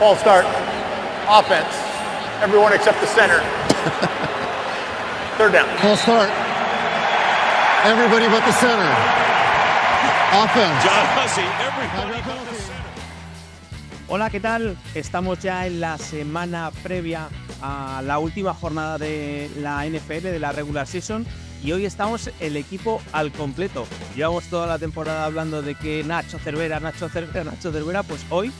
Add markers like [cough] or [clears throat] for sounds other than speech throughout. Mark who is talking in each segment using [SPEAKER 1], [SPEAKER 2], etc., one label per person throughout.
[SPEAKER 1] False start. Offense. Everyone except the center. Third down.
[SPEAKER 2] False start. Everybody but the center. Offense.
[SPEAKER 3] John Hussey, everybody but the center.
[SPEAKER 4] Hola, ¿qué tal? Estamos ya en la semana previa a la última jornada de la NFL, de la regular season, y hoy estamos el equipo al completo. Llevamos toda la temporada hablando de que Nacho Cervera, Nacho Cervera, Nacho Cervera, pues hoy,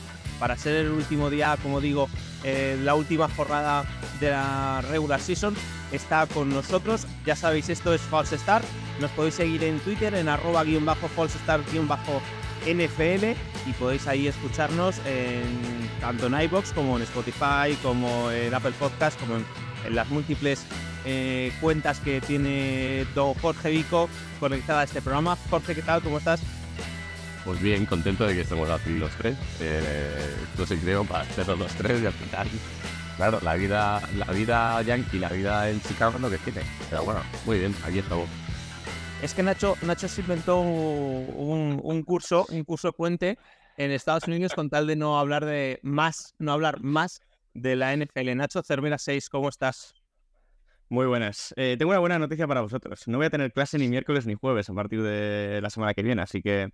[SPEAKER 4] para ser el último día, como digo, eh, la última jornada de la regular season, está con nosotros. Ya sabéis, esto es False Start. Nos podéis seguir en Twitter en arroba guion bajo false start guion bajo NFL y podéis ahí escucharnos en, tanto en iBox como en Spotify, como en Apple Podcast, como en, las múltiples eh, cuentas que tiene don Jorge Vico conectada a este programa. Jorge, ¿qué tal? ¿Cómo estás?
[SPEAKER 5] Pues bien, contento de que estemos aquí los tres. Eh, no sé, creo, para hacerlos los tres y al final, claro, la vida, la vida yankee, la vida en Chicago es lo que tiene. Pero bueno, muy bien, aquí estamos.
[SPEAKER 4] Es que Nacho, Nacho se inventó un, un curso, un curso puente en Estados Unidos con tal de no hablar de más, no hablar más de la NFL. Nacho Cervera 6, ¿cómo estás?
[SPEAKER 6] Muy buenas. Eh, tengo una buena noticia para vosotros. No voy a tener clase ni miércoles ni jueves a partir de la semana que viene, así que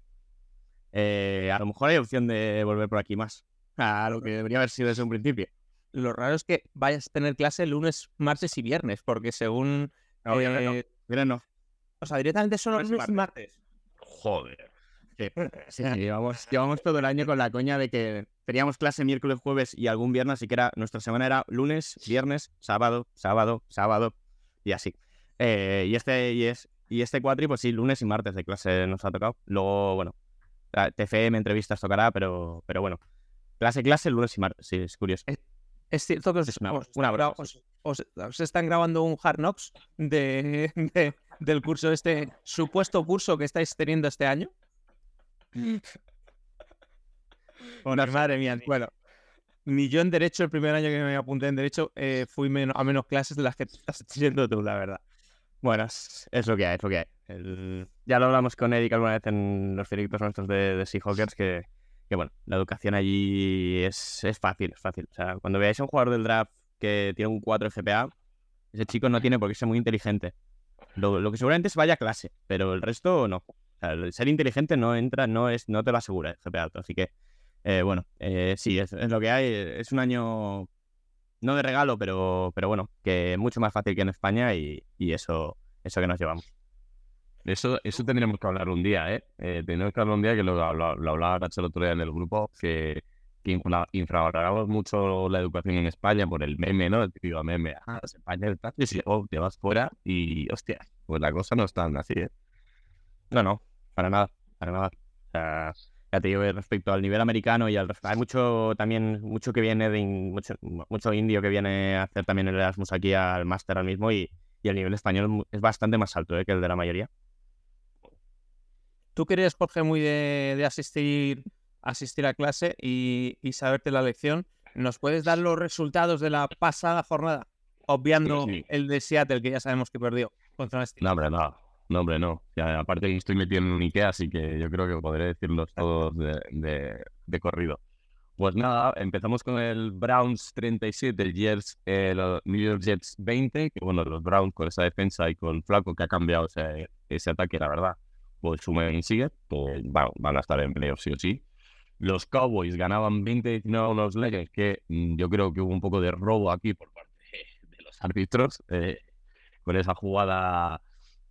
[SPEAKER 6] eh, a lo mejor hay opción de volver por aquí más. A lo que debería haber sido desde un principio.
[SPEAKER 4] Lo raro es que vayas a tener clase lunes, martes y viernes, porque según...
[SPEAKER 6] No, viernes no.
[SPEAKER 4] eh,
[SPEAKER 6] Viernes no.
[SPEAKER 4] O sea, directamente solo
[SPEAKER 6] Lunes y
[SPEAKER 4] lunes y martes.
[SPEAKER 5] Joder.
[SPEAKER 6] Sí, sí, sí, llevamos, llevamos todo el año con la coña de que teníamos clase miércoles, jueves y algún viernes, así que era, nuestra semana era lunes, viernes, sábado, sábado, sábado y así. Eh, y este y es y este cuatri, pues sí, lunes y martes de clase nos ha tocado. Luego, bueno, TFM, entrevistas tocará, pero, pero bueno. Clase, clase, lunes y martes, sí, es curioso.
[SPEAKER 4] Es cierto que os,
[SPEAKER 6] Es una-
[SPEAKER 4] os-
[SPEAKER 6] una broma,
[SPEAKER 4] os- están grabando un Hard Knocks de, de- del curso, este supuesto curso que estáis teniendo este año.
[SPEAKER 6] Bueno, madre mía.
[SPEAKER 4] Bueno, ni yo en Derecho, el primer año que me apunté en Derecho, eh, fui a menos clases de las que estás siendo tú, la verdad.
[SPEAKER 6] Bueno, es, lo que hay, es lo que hay. Ya lo hablamos con Eric alguna vez en los directos nuestros de, de Seahawkers, que, que bueno, la educación allí es, es fácil, es fácil. O sea, cuando veáis a un jugador del draft que tiene un 4 FPA, ese chico no tiene por qué ser muy inteligente. Lo, lo que seguramente es vaya clase, pero el resto no. O sea, ser inteligente no entra, no es, no te lo asegura el GPA alto. Así que, eh, bueno, eh, sí, es lo que hay. Es un año no de regalo, pero, pero bueno, que mucho más fácil que en España y, y eso, eso que nos llevamos.
[SPEAKER 5] Eso, eso tendríamos que hablar un día, ¿eh? eh tendríamos que hablar un día que lo, lo, lo hablaba Nacho el otro día en el grupo, que, que infra- infravaloramos mucho la educación en España por el meme, ¿no? El típico meme, ah, España el patio, y luego te vas fuera y, hostia, pues la cosa no es tan así, ¿eh?
[SPEAKER 6] No, no, para nada, para nada. O sea, ya te digo, respecto al nivel americano y al resto, hay mucho también, mucho que viene de, in- mucho, mucho indio que viene a hacer también el Erasmus aquí al máster ahora mismo y, y el nivel español es bastante más alto eh, que el de la mayoría.
[SPEAKER 4] Tú que eres, Jorge, muy de, de asistir, asistir a clase y, y saberte la lección, ¿nos puedes dar los resultados de la pasada jornada? Obviando
[SPEAKER 5] Sí.
[SPEAKER 4] el de Seattle, que ya sabemos que perdió contra
[SPEAKER 5] No, hombre, no. No, hombre, no. Ya, aparte estoy metido en un Ikea, así que yo creo que podré decirlos todos de, de, de corrido. Pues nada, empezamos con el Browns 37, el Jets, eh, los New York Jets 20, que bueno, los Browns con esa defensa y con Flaco que ha cambiado ese, ese ataque, la verdad, pues sumen y sigue, pues van, a estar en playoffs sí o sí. Los Cowboys ganaban 20-19 a los Lakers, que mm, yo creo que hubo un poco de robo aquí por parte de los árbitros, eh, con esa jugada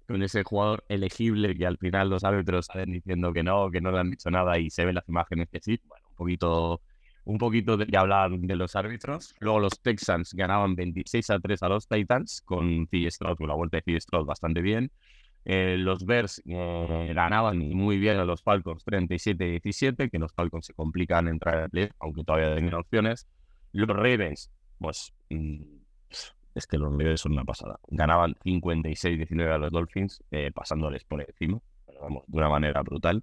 [SPEAKER 5] con ese jugador elegible que al final los árbitros salen diciendo que no, que no le han dicho nada y se ven las imágenes que sí. Bueno, un poquito, un poquito de hablar de los árbitros. Luego los Texans ganaban 26 a 3 a los Titans con C. Stroud, con la vuelta de C. Stroud bastante bien. Eh, los Bears eh, ganaban muy bien a los Falcons 37-17, que los Falcons se complican entrar al play, aunque todavía tienen opciones. Los Ravens, pues mm, es que los Ravens son una pasada. Ganaban 56-19 a los Dolphins, eh, pasándoles por encima, vamos, de una manera brutal.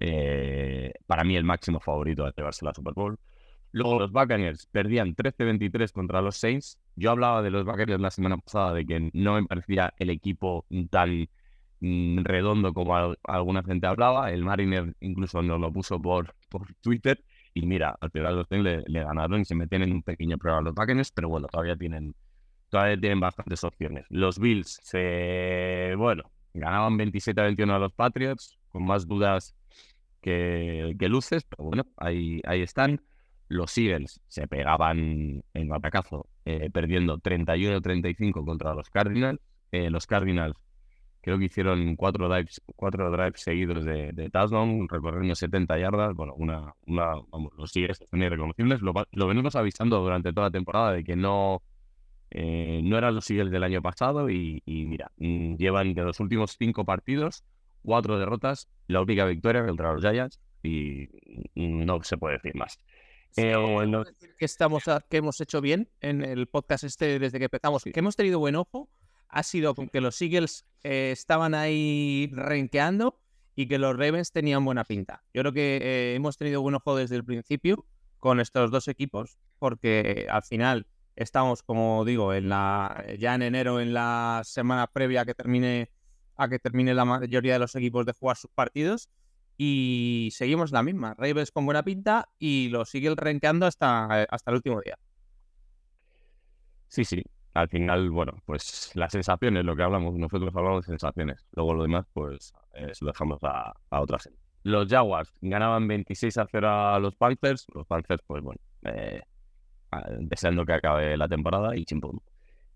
[SPEAKER 5] Eh, para mí el máximo favorito a llevarse la Super Bowl. Luego los Buccaneers perdían 13-23 contra los Saints. Yo hablaba de los Buccaneers la semana pasada de que no me parecía el equipo tan mm, redondo como al- alguna gente hablaba. El Mariner incluso nos lo puso por, por Twitter Y mira, al final los Saints le, le ganaron y se meten en un pequeño problema los Buccaneers, pero bueno, todavía tienen, todavía tienen bastantes opciones. Los Bills, se, bueno, ganaban 27 a 21 a los Patriots, con más dudas que, que luces, pero bueno, ahí, ahí están. Los Eagles se pegaban en atacazo, eh, perdiendo 31-35 contra los Cardinals. Eh, los Cardinals creo que hicieron cuatro drives, cuatro drives seguidos de, de recorriendo 70 yardas. Bueno, una, una vamos, los Eagles están irreconocibles. Lo, lo venimos avisando durante toda la temporada de que no, eh, no eran los Eagles del año pasado y, y mira, mm, llevan de los últimos cinco partidos, cuatro derrotas, la única victoria contra los Giants y no se puede decir más. Eh,
[SPEAKER 4] ¿Podemos
[SPEAKER 5] no-
[SPEAKER 4] decir que, estamos, a- que hemos hecho bien en el podcast este desde que empezamos, que hemos tenido buen ojo, ha sido con que los Eagles eh, estaban ahí renqueando y que los Ravens tenían buena pinta. Yo creo que eh, hemos tenido buen ojo desde el principio con estos dos equipos, porque al final estamos, como digo, en la, ya en enero, en la semana previa a que termine, a que termine la mayoría de los equipos de jugar sus partidos. Y seguimos la misma. Ravens con buena pinta y los Eagles renqueando hasta, hasta el último día.
[SPEAKER 5] Sí, sí. Al final, bueno, pues las sensaciones, lo que hablamos, nosotros hablamos de sensaciones. Luego lo demás, pues eh, lo dejamos a, a otra gente. Los Jaguars ganaban 26 a 0 a los Panthers. Los Panthers, pues bueno, eh, deseando que acabe la temporada y chimpum.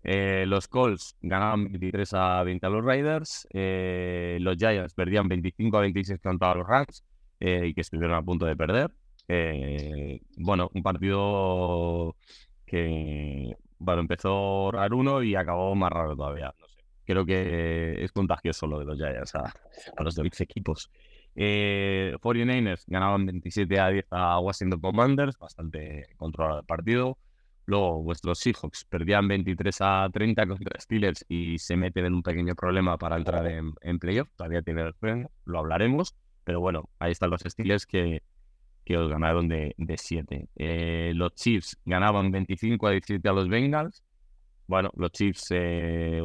[SPEAKER 5] Eh, los Colts ganaban 23 a 20 a los Raiders. eh, los Giants perdían 25 a 26 contra los Rams eh, y que estuvieron a punto de perder. Bueno, un partido que bueno, empezó raro uno y acabó más raro todavía. Creo que es contagioso lo de los Giants a, a los demás equipos. Eh, 49ers ganaban 27 a 10 a Washington Commanders, bastante controlado el partido. Luego vuestros Seahawks perdían 23 a 30 contra Steelers y se meten en un pequeño problema para entrar en, en playoff. Todavía tienen el lo hablaremos. Pero bueno, ahí están los Steelers que, que os ganaron de 7. los Chiefs ganaban 25 a 17 a los Bengals. Bueno, los Chiefs eh,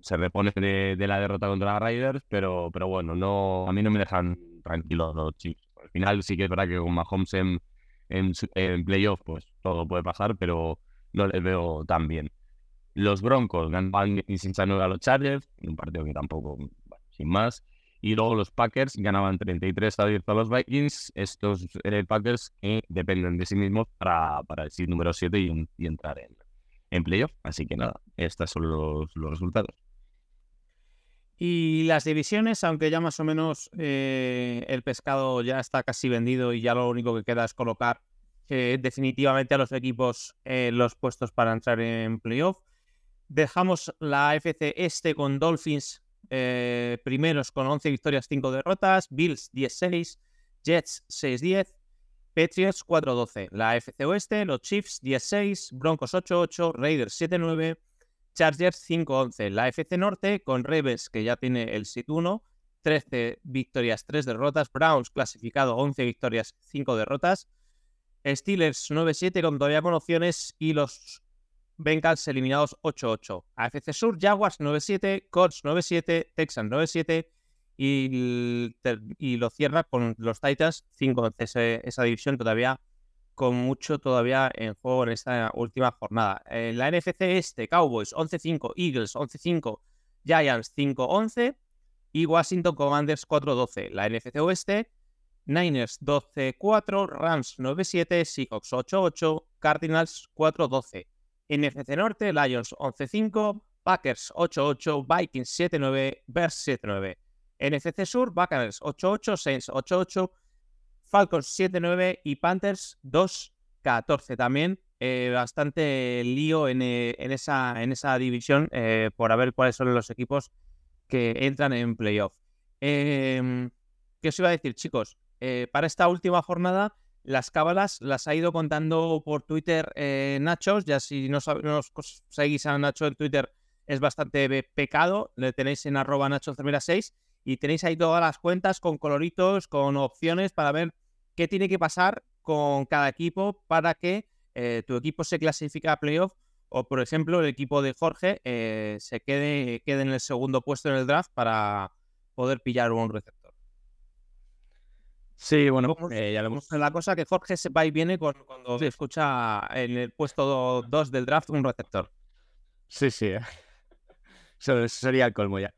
[SPEAKER 5] se reponen de, la derrota contra Raiders, pero, pero bueno, no, a mí no me dejan tranquilos los Chiefs. Al final sí que es verdad que con Mahomes en, en, en playoff, pues todo puede pasar, pero no les veo tan bien. Los Broncos ganaban 16 a 9 a los Chargers, un partido que tampoco, sin más. Y luego los Packers ganaban 33 a 10 a los Vikings. Estos eh, Packers que dependen de sí mismos para, para el número 7 y, y entrar en, en playoff. Así que nada, estos son los, los resultados.
[SPEAKER 4] Y las divisiones, aunque ya más o menos eh, el pescado ya está casi vendido y ya lo único que queda es colocar eh, definitivamente a los equipos eh, los puestos para entrar en playoff. Dejamos la FC este con Dolphins eh, primeros con 11 victorias, 5 derrotas, Bills 10-6, Jets 6-10, Patriots 4-12. La FC oeste, los Chiefs 10-6, Broncos 8-8, Raiders 7-9, Chargers 5-11. La FC Norte con Ravens, que ya tiene el sit 1, 13 victorias, 3 derrotas. Browns clasificado 11 victorias, 5 derrotas. Steelers 9-7 con todavía con opciones y los Bengals eliminados 8-8. AFC Sur, Jaguars 9-7, Colts 9-7, Texans 9-7 y, y lo cierra con los Titans 5-11. Ese- Esa división todavía con mucho todavía en juego en esta última jornada. En la NFC este, Cowboys 11-5, Eagles 11-5, Giants 5-11 y Washington Commanders 4-12. La NFC oeste, Niners 12-4, Rams 9-7, Seahawks 8-8, Cardinals 4-12. NFC Norte, Lions 11-5, Packers 8-8, Vikings 7-9, Bears 7-9. NFC Sur, Buccaneers 8-8, Saints 8-8, Falcons 7-9 y Panthers 2-14 también. eh, bastante lío en, eh, en esa, en esa división eh, por a ver cuáles son los equipos que entran en playoff. Em, ¿Qué os iba a decir, chicos? Eh, para esta última jornada, las cábalas las ha ido contando por Twitter eh, Nachos. Ya si no, no seguís a Nacho en Twitter, es bastante pecado. Le tenéis en arroba Nacho 6 y tenéis ahí todas las cuentas con coloritos, con opciones para ver qué tiene que pasar con cada equipo para que eh, tu equipo se clasifique a playoff o, por ejemplo, el equipo de Jorge eh, se quede, quede en el segundo puesto en el draft para poder pillar un receptor.
[SPEAKER 6] Sí, bueno,
[SPEAKER 4] ¿Cómo-
[SPEAKER 6] eh, ya lo hemos...
[SPEAKER 4] La cosa que Jorge se va y viene con- cuando escucha en el puesto 2 del draft un receptor.
[SPEAKER 6] Sí, sí. [laughs] eso sería el colmo ya.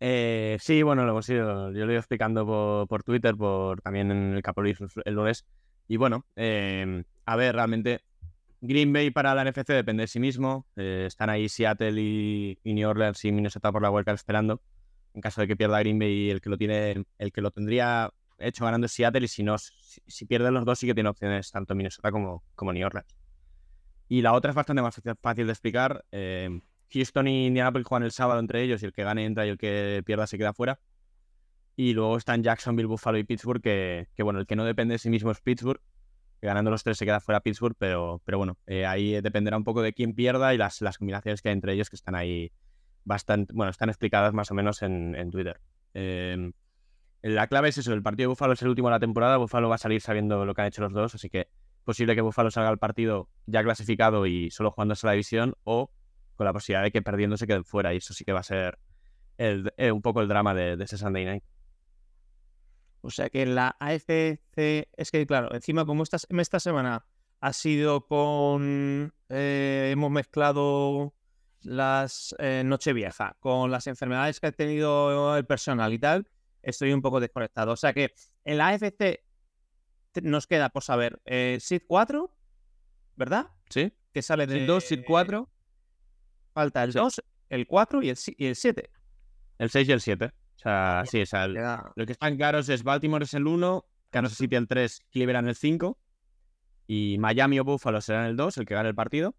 [SPEAKER 6] Eh, sí, bueno, lo hemos ido, yo lo he ido explicando por, por Twitter, por también en el Capolis el lunes. Y bueno, eh, a ver, realmente Green Bay para la NFC depende de sí mismo. eh, están ahí Seattle y, y New Orleans y Minnesota por la vuelta esperando. En caso de que pierda Green Bay, el que lo tiene, el que lo tendría hecho ganando es Seattle. Y si no, si, si pierden los dos, sí que tiene opciones tanto Minnesota como, como New Orleans. Y la otra es bastante más fácil- de explicar. eh, Houston y Indianapolis juegan el sábado entre ellos y el que gane entra y el que pierda se queda fuera. Y luego están Jacksonville, Buffalo y Pittsburgh, que, que, bueno, el que no depende de sí mismo es Pittsburgh, que ganando los tres se queda fuera Pittsburgh, pero, pero bueno, eh, ahí dependerá un poco de quién pierda y las, las combinaciones que hay entre ellos que están ahí bastante, bueno, están explicadas más o menos en, en Twitter. Eh, la clave es eso, el partido de Buffalo es el último de la temporada, Buffalo va a salir sabiendo lo que han hecho los dos, así que posible que Buffalo salga al partido ya clasificado y solo jugándose la división o con la posibilidad de que perdiendo se queden fuera y eso sí que va a ser el- eh, un poco el drama de, de ese Sunday Night.
[SPEAKER 4] O sea que la AFC, es que claro, encima como esta, esta semana ha sido con, eh, hemos mezclado las eh, Nochevieja con las enfermedades que ha tenido el personal y tal, estoy un poco desconectado. O sea que en la AFC nos queda por saber eh, SID 4, ¿verdad?
[SPEAKER 6] ¿Sí?
[SPEAKER 4] Que sale de
[SPEAKER 6] Seed 2, Seed 4,
[SPEAKER 4] Falta el 2, el 4 y el, si- y el 7.
[SPEAKER 6] el 6 y el 7. O sea, sí, o sea, el- lo que están claros es Baltimore es el 1, Kansas City el 3, Cleveland el 5 y Miami o Buffalo serán el 2, el que gane el partido.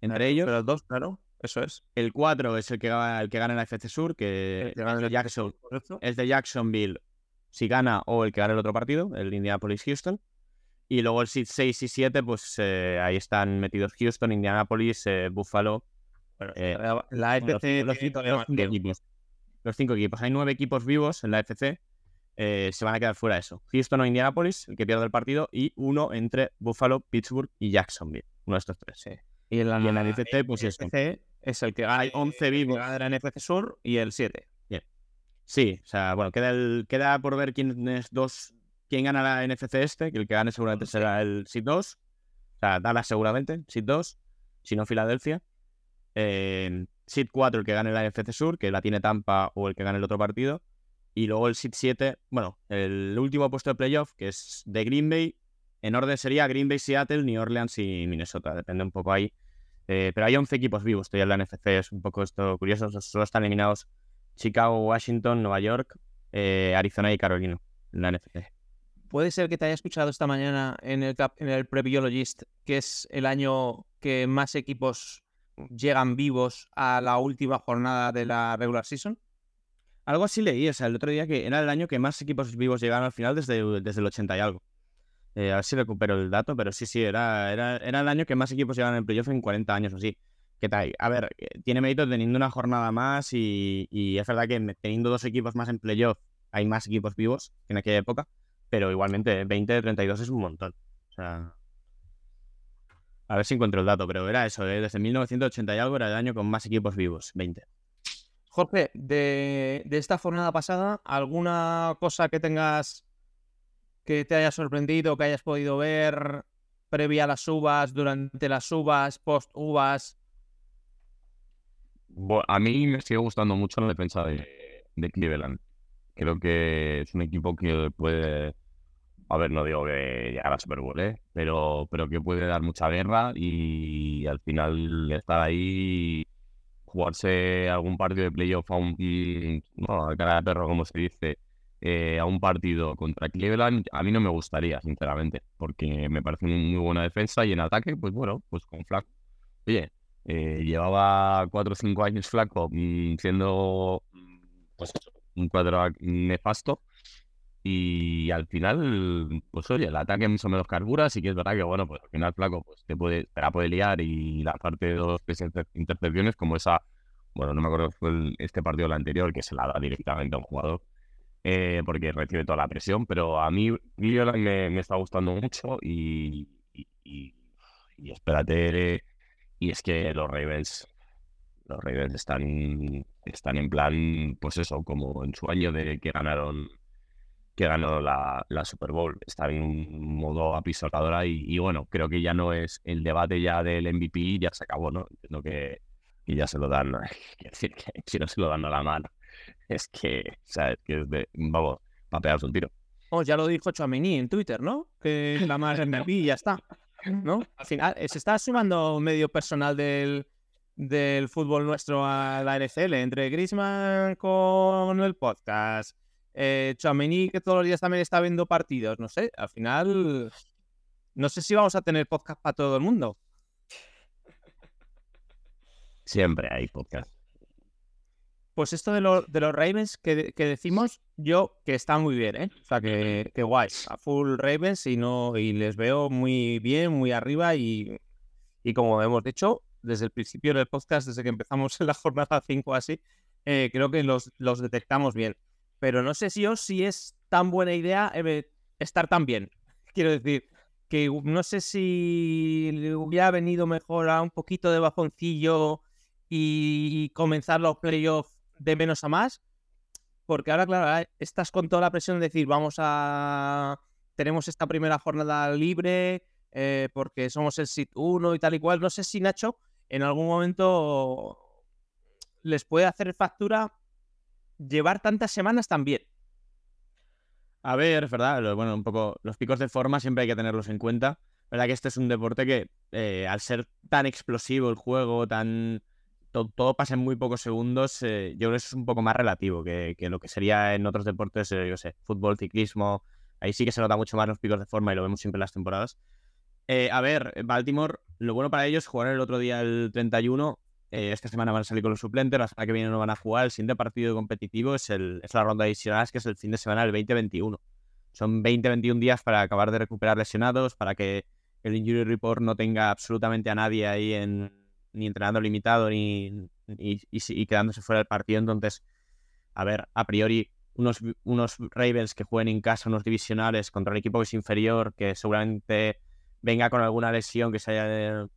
[SPEAKER 6] Entre ellos,
[SPEAKER 4] Pero el 2, claro, eso es.
[SPEAKER 6] el 4 es el que, el que gana en la FC Sur, que
[SPEAKER 4] que
[SPEAKER 6] es de
[SPEAKER 4] el
[SPEAKER 6] Jackson, es de Jacksonville si gana o el que gane el otro partido, el Indianapolis-Houston. Y luego el seed 6 y 7, pues eh, ahí están metidos Houston, Indianapolis, eh, Buffalo. Eh,
[SPEAKER 4] La,
[SPEAKER 6] bueno, los, cinco, los equipos. Los cinco equipos. Hay nueve equipos vivos en la FC. eh, se van a quedar fuera de eso. Houston o Indianapolis, el que pierde el partido, y uno entre Buffalo, Pittsburgh y Jacksonville. Uno de estos tres.
[SPEAKER 4] Sí. Y en la,
[SPEAKER 6] Y en la NFC, pues eso.
[SPEAKER 4] NFC es el que gana,
[SPEAKER 6] Hay 11
[SPEAKER 4] el que
[SPEAKER 6] vivos.
[SPEAKER 4] gana de la NFC Sur y el 7.
[SPEAKER 6] Sí, o sea, bueno, queda, el, queda por ver quién es dos, quién gana la NFC este, que el que gane seguramente será el Seed 2. O sea, Dallas seguramente, Seed 2, si no Filadelfia. Eh, Seed 4, el que gane la NFC Sur, que la tiene Tampa o el que gane el otro partido. Y luego el Seed 7, bueno, el último puesto de playoff, que es de Green Bay. En orden sería Green Bay, Seattle, New Orleans y Minnesota. Depende un poco ahí. Eh, pero hay 11 equipos vivos todavía en la NFC. Es un poco esto curioso. Solo están eliminados Chicago, Washington, Nueva York, eh, Arizona y Carolina en la NFC.
[SPEAKER 4] Puede ser que te haya escuchado esta mañana en el, en el Prebiologist, que es el año que más equipos llegan vivos a la última jornada de la regular season.
[SPEAKER 6] Algo así leí, o sea, el otro día que era el año que más equipos vivos llegaron al final desde, desde el 80 y algo. Eh, a ver si recupero el dato, pero sí, sí, era, era, era el año que más equipos llegaron en playoff en 40 años o así. ¿Qué tal? A ver, eh, tiene mérito teniendo una jornada más y, y es verdad que teniendo dos equipos más en playoff hay más equipos vivos que en aquella época, pero igualmente 20 de 32 es un montón. O sea, a ver si encuentro el dato, pero era eso, eh, desde 1980 y algo era el año con más equipos vivos, 20.
[SPEAKER 4] Jorge, de, de esta jornada pasada, ¿alguna cosa que tengas que te haya sorprendido, que hayas podido ver previa a las uvas, durante las uvas, post uvas?
[SPEAKER 5] A mí me sigue gustando mucho la defensa de, de Cleveland. Creo que es un equipo que puede, a ver, no digo que llegar a Super Bowl, ¿eh? pero, pero que puede dar mucha guerra y al final estar ahí, jugarse algún partido de playoff a un, no, a cara de perro, como se dice, eh, a un partido contra Cleveland, a mí no me gustaría, sinceramente, porque me parece una muy buena defensa y en ataque, pues bueno, pues con Flaco. Oye, eh, llevaba cuatro o cinco años flaco mm, siendo mm, pues un cuadro nefasto y al final pues oye el ataque más o menos carbura sí que es verdad que bueno pues al final flaco pues te puede te la puede liar y lanzarte dos tres inter- intercepciones como esa bueno no me acuerdo fue el- este partido o el anterior que se la da directamente a un jugador eh, porque recibe toda la presión pero a mí Cleveland me, me está gustando mucho y, y, y- y espérate y es que los Ravens, los Ravens están, están en plan, pues eso, como en su año de que ganaron que ganó la, la Super Bowl. Está en un modo apisoladora y, bueno, creo que ya no es el debate ya del MVP, ya se acabó, ¿no? Entiendo que, que ya se lo dan, [laughs] quiero decir que si no se lo dan a la mano, es que, ¿sabes? Que es de, vamos, para pegarse un tiro.
[SPEAKER 4] Oh, ya lo dijo Chouameni en Twitter, ¿no? Que la más MVP y ya está. ¿No? Al final, eh, se está sumando medio personal del, del fútbol nuestro a la NFL, entre Griezmann con el podcast, eh, Chouameni que todos los días también está viendo partidos, no sé, al final no sé si vamos a tener podcast para todo el mundo.
[SPEAKER 5] Siempre hay podcast.
[SPEAKER 4] Pues esto de, lo, de los Ravens que, que, decimos, yo que está muy bien, ¿eh? O sea, que, que guay. A full Ravens y, no, y les veo muy bien, muy arriba y, y como hemos dicho desde el principio del podcast, desde que empezamos en [laughs] la jornada 5 así, eh, creo que los, los detectamos bien. Pero no sé si yo si es tan buena idea eh, estar tan bien. [laughs] Quiero decir, que no sé si le hubiera venido mejor a un poquito de bajoncillo y comenzar los playoffs de menos a más, porque ahora, claro, estás con toda la presión de decir, vamos a... Tenemos esta primera jornada libre eh, porque somos el SIT 1 y tal y cual. No sé si Nacho en algún momento les puede hacer factura llevar tantas semanas también.
[SPEAKER 6] A ver, ¿verdad? Bueno, un poco los picos de forma siempre hay que tenerlos en cuenta. ¿Verdad que este es un deporte que, eh, al ser tan explosivo el juego, tan todo, pasa en muy pocos segundos, eh, yo creo que eso es un poco más relativo que, lo que sería en otros deportes, eh, yo sé, fútbol, ciclismo, ahí sí que se nota mucho más los picos de forma y lo vemos siempre en las temporadas. A ver, Baltimore, lo bueno para ellos, jugar el otro día el 31, esta semana van a salir con los suplentes, la semana que viene no van a jugar, el siguiente partido competitivo es, la ronda de que es el fin de semana del 2021. Son 20-21 días para acabar de recuperar lesionados, para que el injury report no tenga absolutamente a nadie ahí en, ni entrenando limitado, ni, y, quedándose fuera del partido. Entonces, a ver, a priori, unos, unos Ravens que jueguen en casa, unos divisionales contra un equipo que es inferior, que seguramente venga con alguna lesión que se, haya,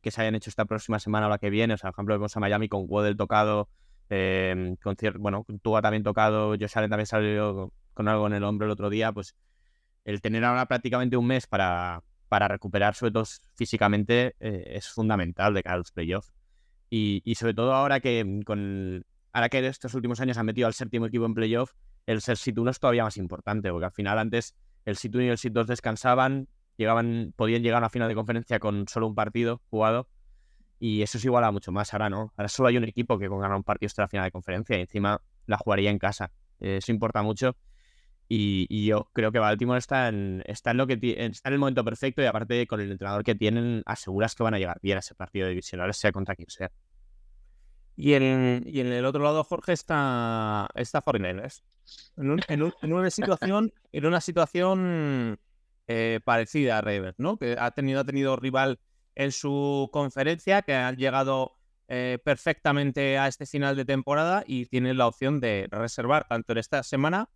[SPEAKER 6] que, se hayan hecho esta próxima semana o la que viene. O sea, por ejemplo, vemos a Miami con Waddell tocado, eh, con bueno, Tua también tocado, Josh Allen también salió con algo en el hombro el otro día, pues el tener ahora prácticamente un mes para, para recuperar sobre todo físicamente eh, es fundamental de cara a los playoffs. Y, y, sobre todo ahora que con ahora que estos últimos años han metido al séptimo equipo en playoff, el ser sit 1 es todavía más importante, porque al final antes el sit 1 y el sit 2 descansaban, llegaban, podían llegar a una final de conferencia con solo un partido jugado, y eso es igual a mucho más. Ahora no, ahora solo hay un equipo que con ganar un partido hasta la final de conferencia y encima la jugaría en casa. Eso importa mucho. Y, yo creo que Baltimore está en, está en lo que está en el momento perfecto y aparte con el entrenador que tienen aseguras que van a llegar bien a ese partido divisional, sea contra quien sea.
[SPEAKER 4] Y en, y en el otro lado, Jorge, está, está 49 en, en, una situación, en una situación eh, parecida a Ravens, ¿no? Que ha tenido, ha tenido rival en su conferencia, que han llegado eh, perfectamente a este final de temporada y tienen la opción de reservar tanto en esta semana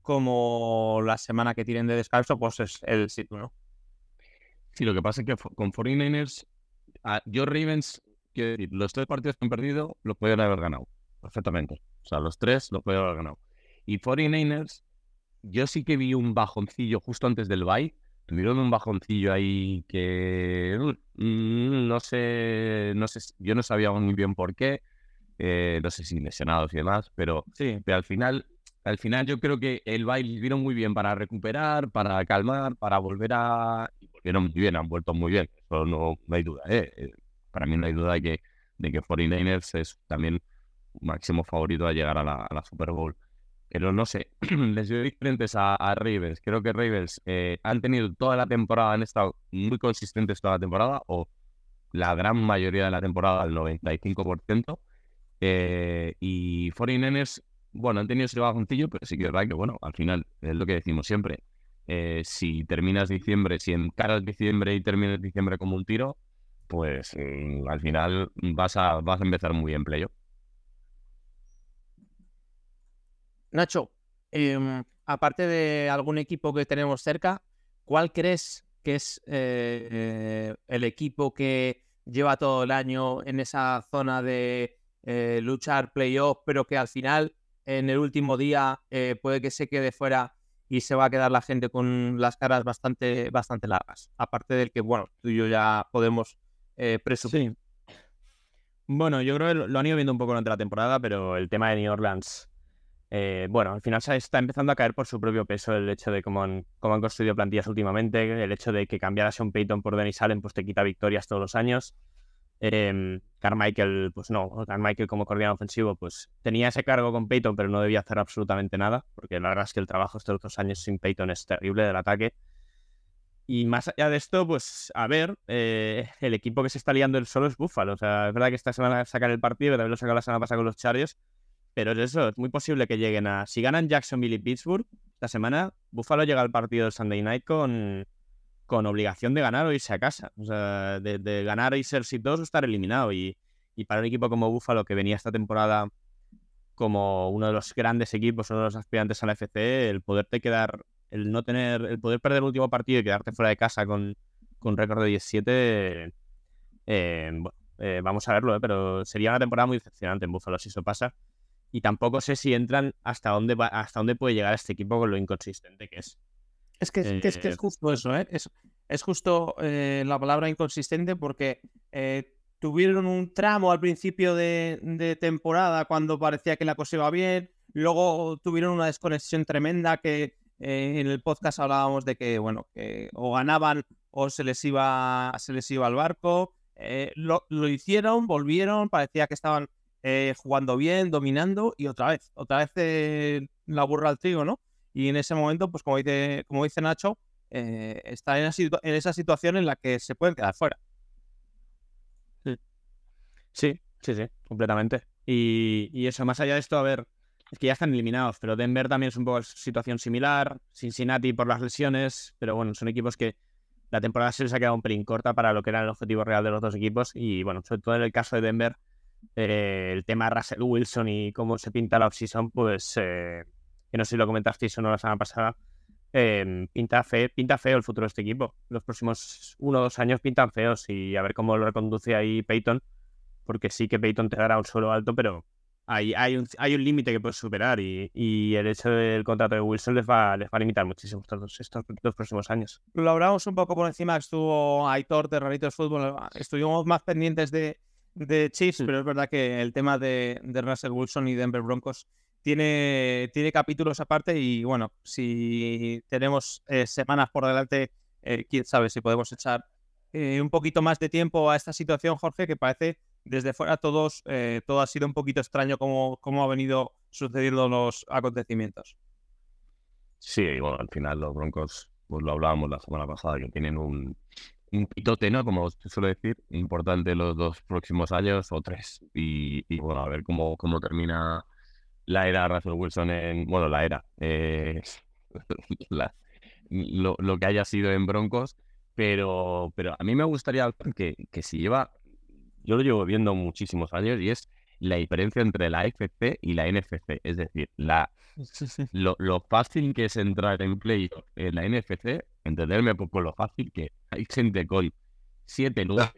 [SPEAKER 4] como la semana que tienen de descanso, pues es el sitio, ¿no?
[SPEAKER 5] Sí, lo que pasa es que con 49ers, ah, yo Ravens, quiero decir, los tres partidos que han perdido los pueden haber ganado, perfectamente. O sea, los tres los pueden haber ganado. Y 49ers, yo sí que vi un bajoncillo justo antes del bye. Tuvieron un bajoncillo ahí que mm, no sé, no sé, yo no sabía muy bien por qué. Eh, no sé si lesionados y demás, pero sí, pero al final al final yo creo que el baile vino muy bien para recuperar, para calmar, para volver a... Y volvieron muy bien, han vuelto muy bien, eso no, hay duda. ¿eh? ¿eh? Para mí no hay duda de que, de que 49ers es también máximo favorito a llegar a la, Super Bowl. Pero no sé, [clears throat] les veo diferentes a, a Ravens. Creo que Ravens eh, han tenido toda la temporada, han estado muy consistentes toda la temporada, o la gran mayoría de la temporada, el 95%. Eh, y 49ers bueno, han tenido ese bajoncillo, pero sí que es verdad que, bueno, al final es lo que decimos siempre. Eh, si terminas diciembre, si encaras diciembre y terminas diciembre como un tiro, pues mm, al final vas a, vas a empezar muy bien playoff.
[SPEAKER 4] Nacho, em, aparte de algún equipo que tenemos cerca, ¿cuál crees que es eh, el equipo que lleva todo el año en esa zona de eh, luchar playoff, pero que al final en el último día eh, puede que se quede fuera y se va a quedar la gente con las caras bastante, bastante largas. Aparte del que, bueno, tú y yo ya podemos presumir.
[SPEAKER 6] Bueno, yo creo que lo han ido viendo un poco durante la temporada, pero el tema de New Orleans, eh, bueno, al final se está empezando a caer por su propio peso el hecho de cómo han, cómo han construido plantillas últimamente, el hecho de que cambiar a Sean Payton por Dennis Allen pues te quita victorias todos los años. Eh, Carmichael, pues no, Carmichael como coordinador ofensivo, pues tenía ese cargo con Peyton, pero no debía hacer absolutamente nada, porque la verdad es que el trabajo estos dos años sin Peyton es terrible del ataque. Y más allá de esto, pues a ver, eh, el equipo que se está liando el solo es Buffalo. O sea, es verdad que esta semana sacar el partido, también lo sacado la semana pasada con los Chargers, pero es eso, es muy posible que lleguen a. Si ganan Jacksonville y Pittsburgh, esta semana, Buffalo llega al partido del Sunday night con, con obligación de ganar o irse a casa. O sea, de, ganar y ser exitoso estar eliminado. Y, para un equipo como Buffalo, que venía esta temporada como uno de los grandes equipos, uno de los aspirantes a la FC, el poderte quedar, el no tener, el poder perder el último partido y quedarte fuera de casa con, con récord de 17, eh, bueno, eh, vamos a verlo, eh, pero sería una temporada muy decepcionante en Buffalo si eso pasa. Y tampoco sé si entran hasta dónde va, hasta dónde puede llegar este equipo con lo inconsistente que es.
[SPEAKER 4] Es que, es, que es justo eso, ¿eh? Es, es justo eh, la palabra inconsistente porque eh, tuvieron un tramo al principio de, temporada cuando parecía que la cosa iba bien, luego tuvieron una desconexión tremenda que eh, en el podcast hablábamos de que, bueno, que o ganaban o se les iba, se les iba al barco. Lo, lo, hicieron, volvieron, parecía que estaban jugando bien, dominando y otra vez, otra vez la burra al trigo, ¿no? Y en ese momento, pues como dice, como dice Nacho, eh, está en, esa situación en la que se pueden quedar fuera.
[SPEAKER 6] Sí, sí, sí, completamente. Y, eso, más allá de esto, a ver, es que ya están eliminados, pero Denver también es un poco situación similar, Cincinnati por las lesiones, pero bueno, son equipos que la temporada se les ha quedado un pelín corta para lo que era el objetivo real de los dos equipos y bueno, sobre todo en el caso de Denver, eh, el tema Russell Wilson y cómo se pinta la offseason, pues eh, que no sé si lo comentasteis o no la semana pasada, em, pinta, pinta feo el futuro de este equipo. Los próximos uno o dos años pintan feos y a ver cómo lo reconduce ahí Peyton, porque sí que Peyton te dará un suelo alto, pero hay, hay un, hay un límite que puedes superar y, el hecho del contrato de Wilson les va, les va a limitar muchísimo estos, estos dos próximos años.
[SPEAKER 4] Lo hablamos un poco por encima, estuvo Aitor de Raritos Fútbol, estuvimos más pendientes de, de Chiefs, pero es verdad que el tema de, de Russell Wilson y Denver Broncos tiene, tiene capítulos aparte y bueno, si tenemos eh, semanas por delante, eh, quién sabe si podemos echar eh, un poquito más de tiempo a esta situación, Jorge, que parece desde fuera todos, todo ha sido un poquito extraño como, como ha venido sucediendo los acontecimientos.
[SPEAKER 5] Sí, bueno, al final los Broncos, pues lo hablábamos la semana pasada, que tienen un, un pitote, ¿no? Como suele decir, importante los dos próximos años o tres. Y, bueno, a ver cómo, cómo termina la era Russell Wilson en, bueno, la era, eh, [laughs] lo, que haya sido en Broncos, pero, pero a mí me gustaría que, que si lleva, yo lo llevo viendo muchísimos años y es la diferencia entre la FC y la NFC, es decir, la, lo, lo, fácil que es entrar en play en la NFC, entenderme poco lo fácil que [laughs] hay gente con 7 9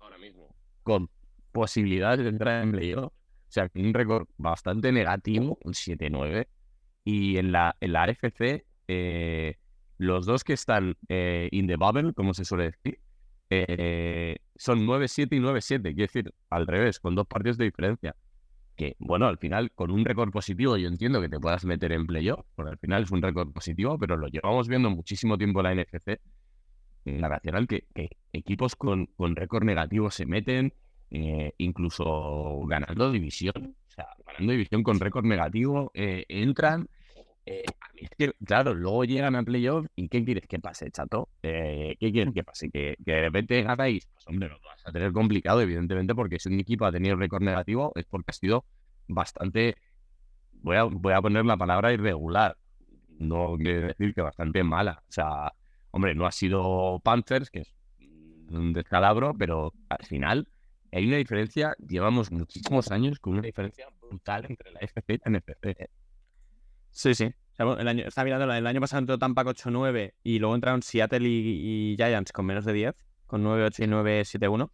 [SPEAKER 5] ahora mismo, con posibilidades de entrar en playoff o sea, un récord bastante negativo, un 7-9. Y en la, en la AFC, eh, los dos que están eh, in the bubble, como se suele decir, eh, son 9-7 y 9-7. Quiere decir, al revés, con dos partidos de diferencia. Que, bueno, al final, con un récord positivo, yo entiendo que te puedas meter en playoff, porque al final es un récord positivo, pero lo llevamos viendo muchísimo tiempo en la NFC. La nacional, que, que equipos con, con récord negativo se meten eh, incluso ganando división, o sea, ganando división con récord negativo, eh, entran. Eh, claro, luego llegan a playoff y ¿qué quieres que pase, chato? ¿Qué quieres que pase? ¿Que, de repente ganáis? Pues hombre, lo vas a tener complicado, evidentemente, porque si un equipo ha tenido récord negativo es porque ha sido bastante, voy a, voy a poner la palabra irregular, no quiere decir que bastante mala. O sea, hombre, no ha sido Panthers, que es un descalabro, pero al final hay una diferencia, llevamos muchísimos años con una diferencia brutal entre la FP y la NFC.
[SPEAKER 6] Sí, sí. el año, está mirando, el año pasado entró Tampa 8-9 y luego entraron Seattle y, Giants con menos de 10, con 9-8 y 9-7-1.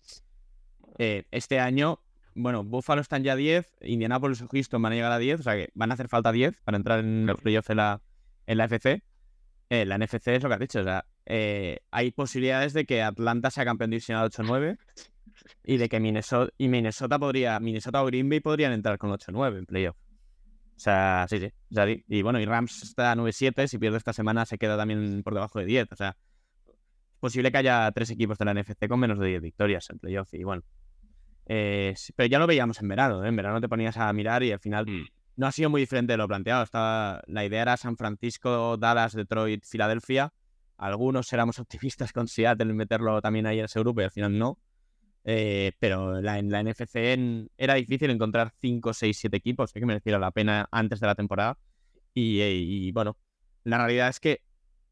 [SPEAKER 6] Eh, este año, bueno, Buffalo están ya 10, Indianapolis y Houston van a llegar a 10, o sea que van a hacer falta 10 para entrar en los playoffs de la, en la FC, eh, la NFC es lo que has dicho. O sea, eh, hay posibilidades de que Atlanta sea campeón divisional 8-9 y de que Minnesota, y Minnesota podría, Minnesota o Green Bay podrían entrar con 8-9 en playoff. O sea, sí, sí. O sea, y, y bueno, y Rams está a 9-7, si pierde esta semana se queda también por debajo de 10. O sea, es posible que haya tres equipos de la NFC con menos de 10 victorias en playoff. Y bueno, eh, pero ya lo veíamos en verano. ¿eh? En verano te ponías a mirar y al final
[SPEAKER 5] Mm.
[SPEAKER 6] no ha sido muy diferente de lo planteado. Estaba, la idea era San Francisco, Dallas, Detroit, Filadelfia. Algunos éramos optimistas con Seattle en meterlo también ahí en ese grupo y al final no. Eh, pero la- en la NFC en- era difícil encontrar 5, 6, 7 equipos eh, que merecieran la pena antes de la temporada. Y, eh, y, bueno, la realidad es que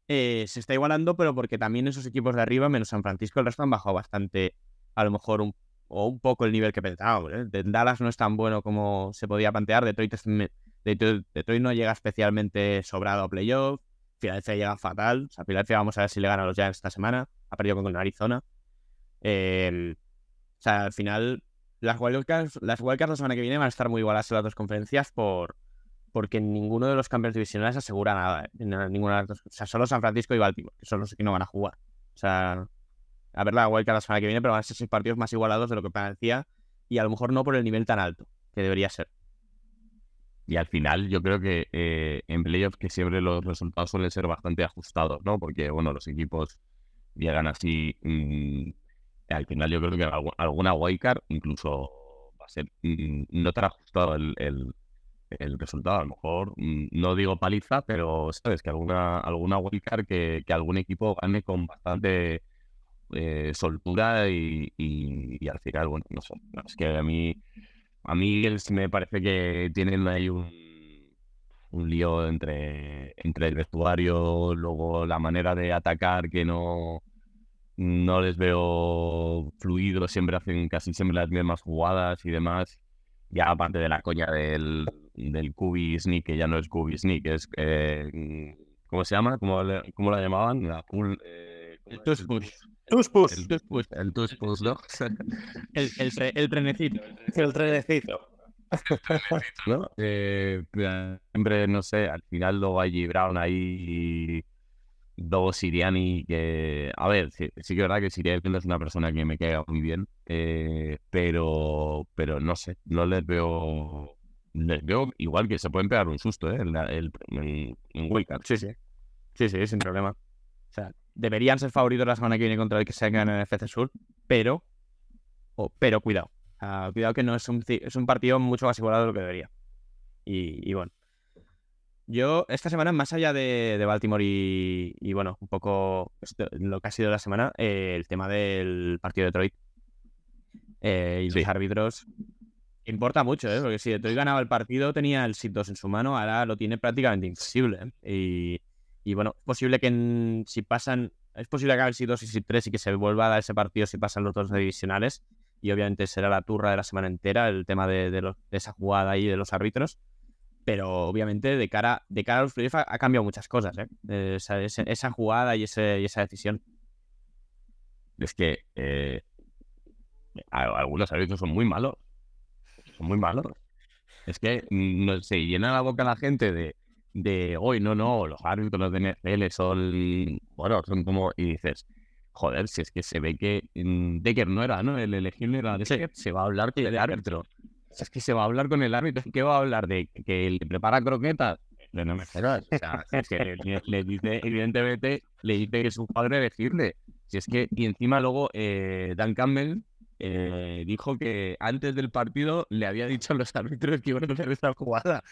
[SPEAKER 6] eh, se está igualando, pero porque también esos equipos de arriba, menos San Francisco, el resto han bajado bastante, a lo mejor un, o un poco el nivel que pensábamos. ¿eh? Dallas no es tan bueno como se podía plantear. Detroit no llega especialmente sobrado a playoff. Filadelfia llega fatal. O sea, Filadelfia vamos a ver si le gana a los Giants esta semana. Ha perdido con Arizona. Eh, o sea, al final, las wildcards, las wildcards la semana que viene van a estar muy igualadas en las dos conferencias por, porque ninguno de los campeones divisionales asegura nada. ¿eh? Ninguna o sea, solo San Francisco y Baltimore, que son los que no van a jugar. O sea, a ver la wildcard la semana que viene, pero van a ser seis partidos más igualados de lo que parecía y a lo mejor no por el nivel tan alto que debería ser.
[SPEAKER 5] Y al final yo creo que eh, en playoffs que siempre los resultados suelen ser bastante ajustados, ¿no? Porque, bueno, los equipos llegan así. mm, al final yo creo que algu- alguna wildcard incluso va a ser mm, no tan ajustado el, el- resultado. A lo mejor, mm, no digo paliza, pero sabes que alguna, alguna wildcard que, que algún equipo gane con bastante eh, soltura y, al final, bueno, no sé. es que a mí... A mí me parece que tienen ahí un, un lío entre, entre el vestuario, luego la manera de atacar que no, no les veo fluido, siempre hacen casi siempre las mismas jugadas y demás. Ya aparte de la coña del, del Cubi Sneak, que ya no es Cubi Sneak, es... eh, ¿Cómo se llama? ¿Cómo, le- cómo la llamaban? La eh, ¿cómo
[SPEAKER 6] El tush push.
[SPEAKER 4] Tus push.
[SPEAKER 5] El tush push. El tush push, ¿no? [laughs]
[SPEAKER 6] El, el, tre- el trenecito.
[SPEAKER 4] El trenecito.
[SPEAKER 5] ¿no? Eh, siempre, no sé, al final luego hay Brown ahí, luego Siriani, que, a ver, sí, que es verdad que Siriani es una persona que me queda muy bien, eh, pero, pero no sé, no les veo, les veo igual que se pueden pegar un susto, ¿eh? En, el, en, en Wildcard.
[SPEAKER 6] Sí, sí. Sí, sí, sin problema. O sea, deberían ser favoritos la semana que viene contra el que se haga en el FC Sur, pero, o- pero cuidado. Cuidado que no es un, es un partido mucho más igualado de lo que debería. Y, y bueno. Yo, esta semana, más allá de, de Baltimore y, y, bueno, un poco esto- lo que ha sido la semana, eh, el tema del partido de Detroit eh, y los árbitros importa mucho, ¿eh? Porque si Detroit ganaba el partido, tenía el sit 2 en su mano, ahora lo tiene prácticamente imposible. ¿eh? Y, y bueno, es posible que en- si pasan, es posible que haga el sit 2 y sit 3 y que se vuelva a dar ese partido si pasan los dos divisionales. Y obviamente será la turra de la semana entera el tema de, de los- de esa jugada ahí de los árbitros. Pero obviamente de cara, de cara a los playoffs ha, ha cambiado muchas cosas, ¿eh? Eh, Esa, jugada y, ese, y esa decisión.
[SPEAKER 5] Es que eh, algunos árbitros son muy malos. Son muy malos. Es que mm, no, se llena la boca la gente de, de hoy, no, no, los árbitros de NFL son, bueno, son como, y dices, joder, si es que se ve que mm, Decker no era, ¿no? El elegible era Decker, se va a hablar con el árbitro. Es que se va a hablar con el árbitro, ¿qué va a hablar? ¿De que le prepara croquetas? No, no me jodas. O sea, es que le, le dice, evidentemente, le dice que es un padre elegirle. Si es que, y encima luego eh, Dan Campbell eh, dijo que antes del partido le había dicho a los árbitros que iban a hacer esta jugada.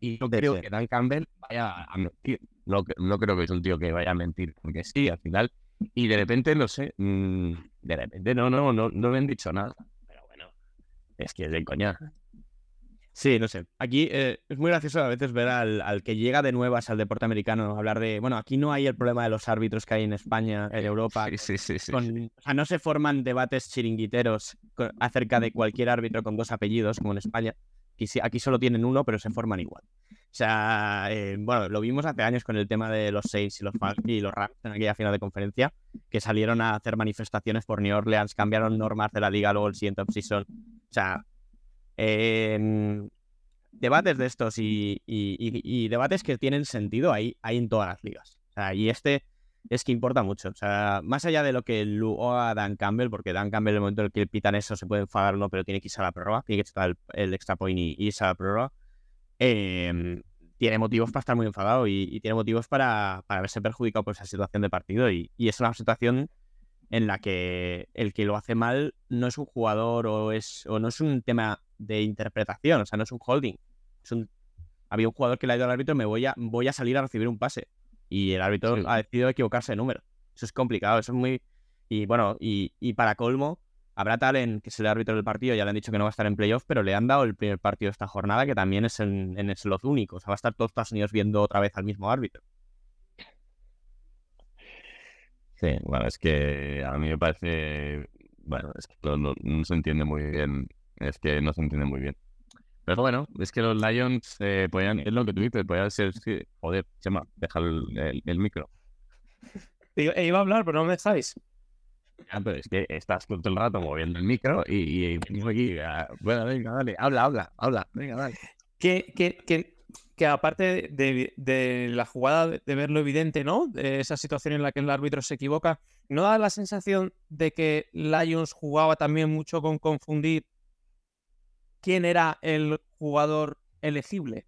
[SPEAKER 5] Y yo creo que Dan Campbell vaya a mentir. No, no creo que es un tío que vaya a mentir, porque sí, al final. Y de repente, no sé, mm, de repente no, no, no, no me han dicho nada. Es que es de coña.
[SPEAKER 6] Sí, no sé. Aquí eh, es muy gracioso a veces ver al, al que llega de nuevas al deporte americano hablar de, bueno, aquí no hay el problema de los árbitros que hay en España, en Europa.
[SPEAKER 5] Sí, sí, sí, sí.
[SPEAKER 6] o sea, no se forman debates chiringuiteros acerca de cualquier árbitro con dos apellidos, como en España. Aquí, aquí solo tienen uno, pero se forman igual. O sea, eh, bueno, lo vimos hace años con el tema de los Saints y los y los Rams en aquella final de conferencia, que salieron a hacer manifestaciones por New Orleans, cambiaron normas de la liga luego el siguiente offseason. O sea, eh, debates de estos y, debates que tienen sentido ahí, hay en todas las ligas. Y este es que importa mucho. O sea, más allá de lo que lo haga Dan Campbell, porque Dan Campbell, en el momento en el que pitan eso, se puede enfadar o no, pero tiene que irse a la prórroga, tiene que estar el, extra point y irse a la prórroga. Eh, tiene motivos para estar muy enfadado y, y tiene motivos para, para verse perjudicado por esa situación de partido. Y, y es una situación en la que el que lo hace mal no es un jugador o, es, o no es un tema de interpretación, o sea, no es un holding. Es un, había un jugador que le ha ido al árbitro, me voy a, voy a salir a recibir un pase. Y el árbitro
[SPEAKER 5] Sí.
[SPEAKER 6] ha decidido equivocarse de número. Eso es complicado, eso es muy... Y bueno, y, y para colmo, habrá Talen, que es el árbitro del partido, ya le han dicho que no va a estar en playoff, pero le han dado el primer partido de esta jornada, que también es en, en slot único. O sea, va a estar todos Estados Unidos viendo otra vez al mismo árbitro.
[SPEAKER 5] Sí, bueno, es que a mí me parece, bueno, es que no, no- no se entiende muy bien, es que no se entiende muy bien. Pero bueno, es que los Lions eh, podían, es lo que tú dices, podían ser, sí, joder, Chema, deja el, el- el micro.
[SPEAKER 4] Eh, iba a hablar, pero no me estáis.
[SPEAKER 5] Pero es que estás todo el rato moviendo el micro y, y vengo aquí, bueno, venga, dale, habla, habla, habla, venga, dale.
[SPEAKER 4] Que, que, que, que aparte de, de la jugada, de de ver lo evidente, ¿no? De esa situación en la que el árbitro se equivoca, ¿no da la sensación de que Lions jugaba también mucho con confundir quién era el jugador elegible?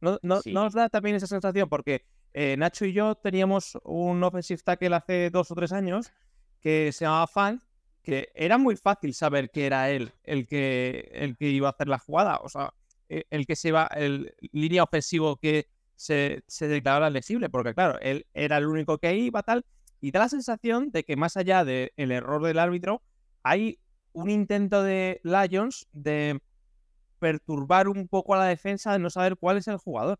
[SPEAKER 4] ¿No, no,
[SPEAKER 6] Sí.
[SPEAKER 4] ¿no os da también esa sensación? Porque eh, Nacho y yo teníamos un offensive tackle hace dos o tres años que se llamaba Fan, que era muy fácil saber que era él el que, el que iba a hacer la jugada. O sea, e- el que se iba, el línea ofensivo que se, se declaraba elegible, porque claro, él era el único que iba tal, y da la sensación de que más allá del error del árbitro, hay un intento de Lions de perturbar un poco a la defensa de no saber cuál es el jugador.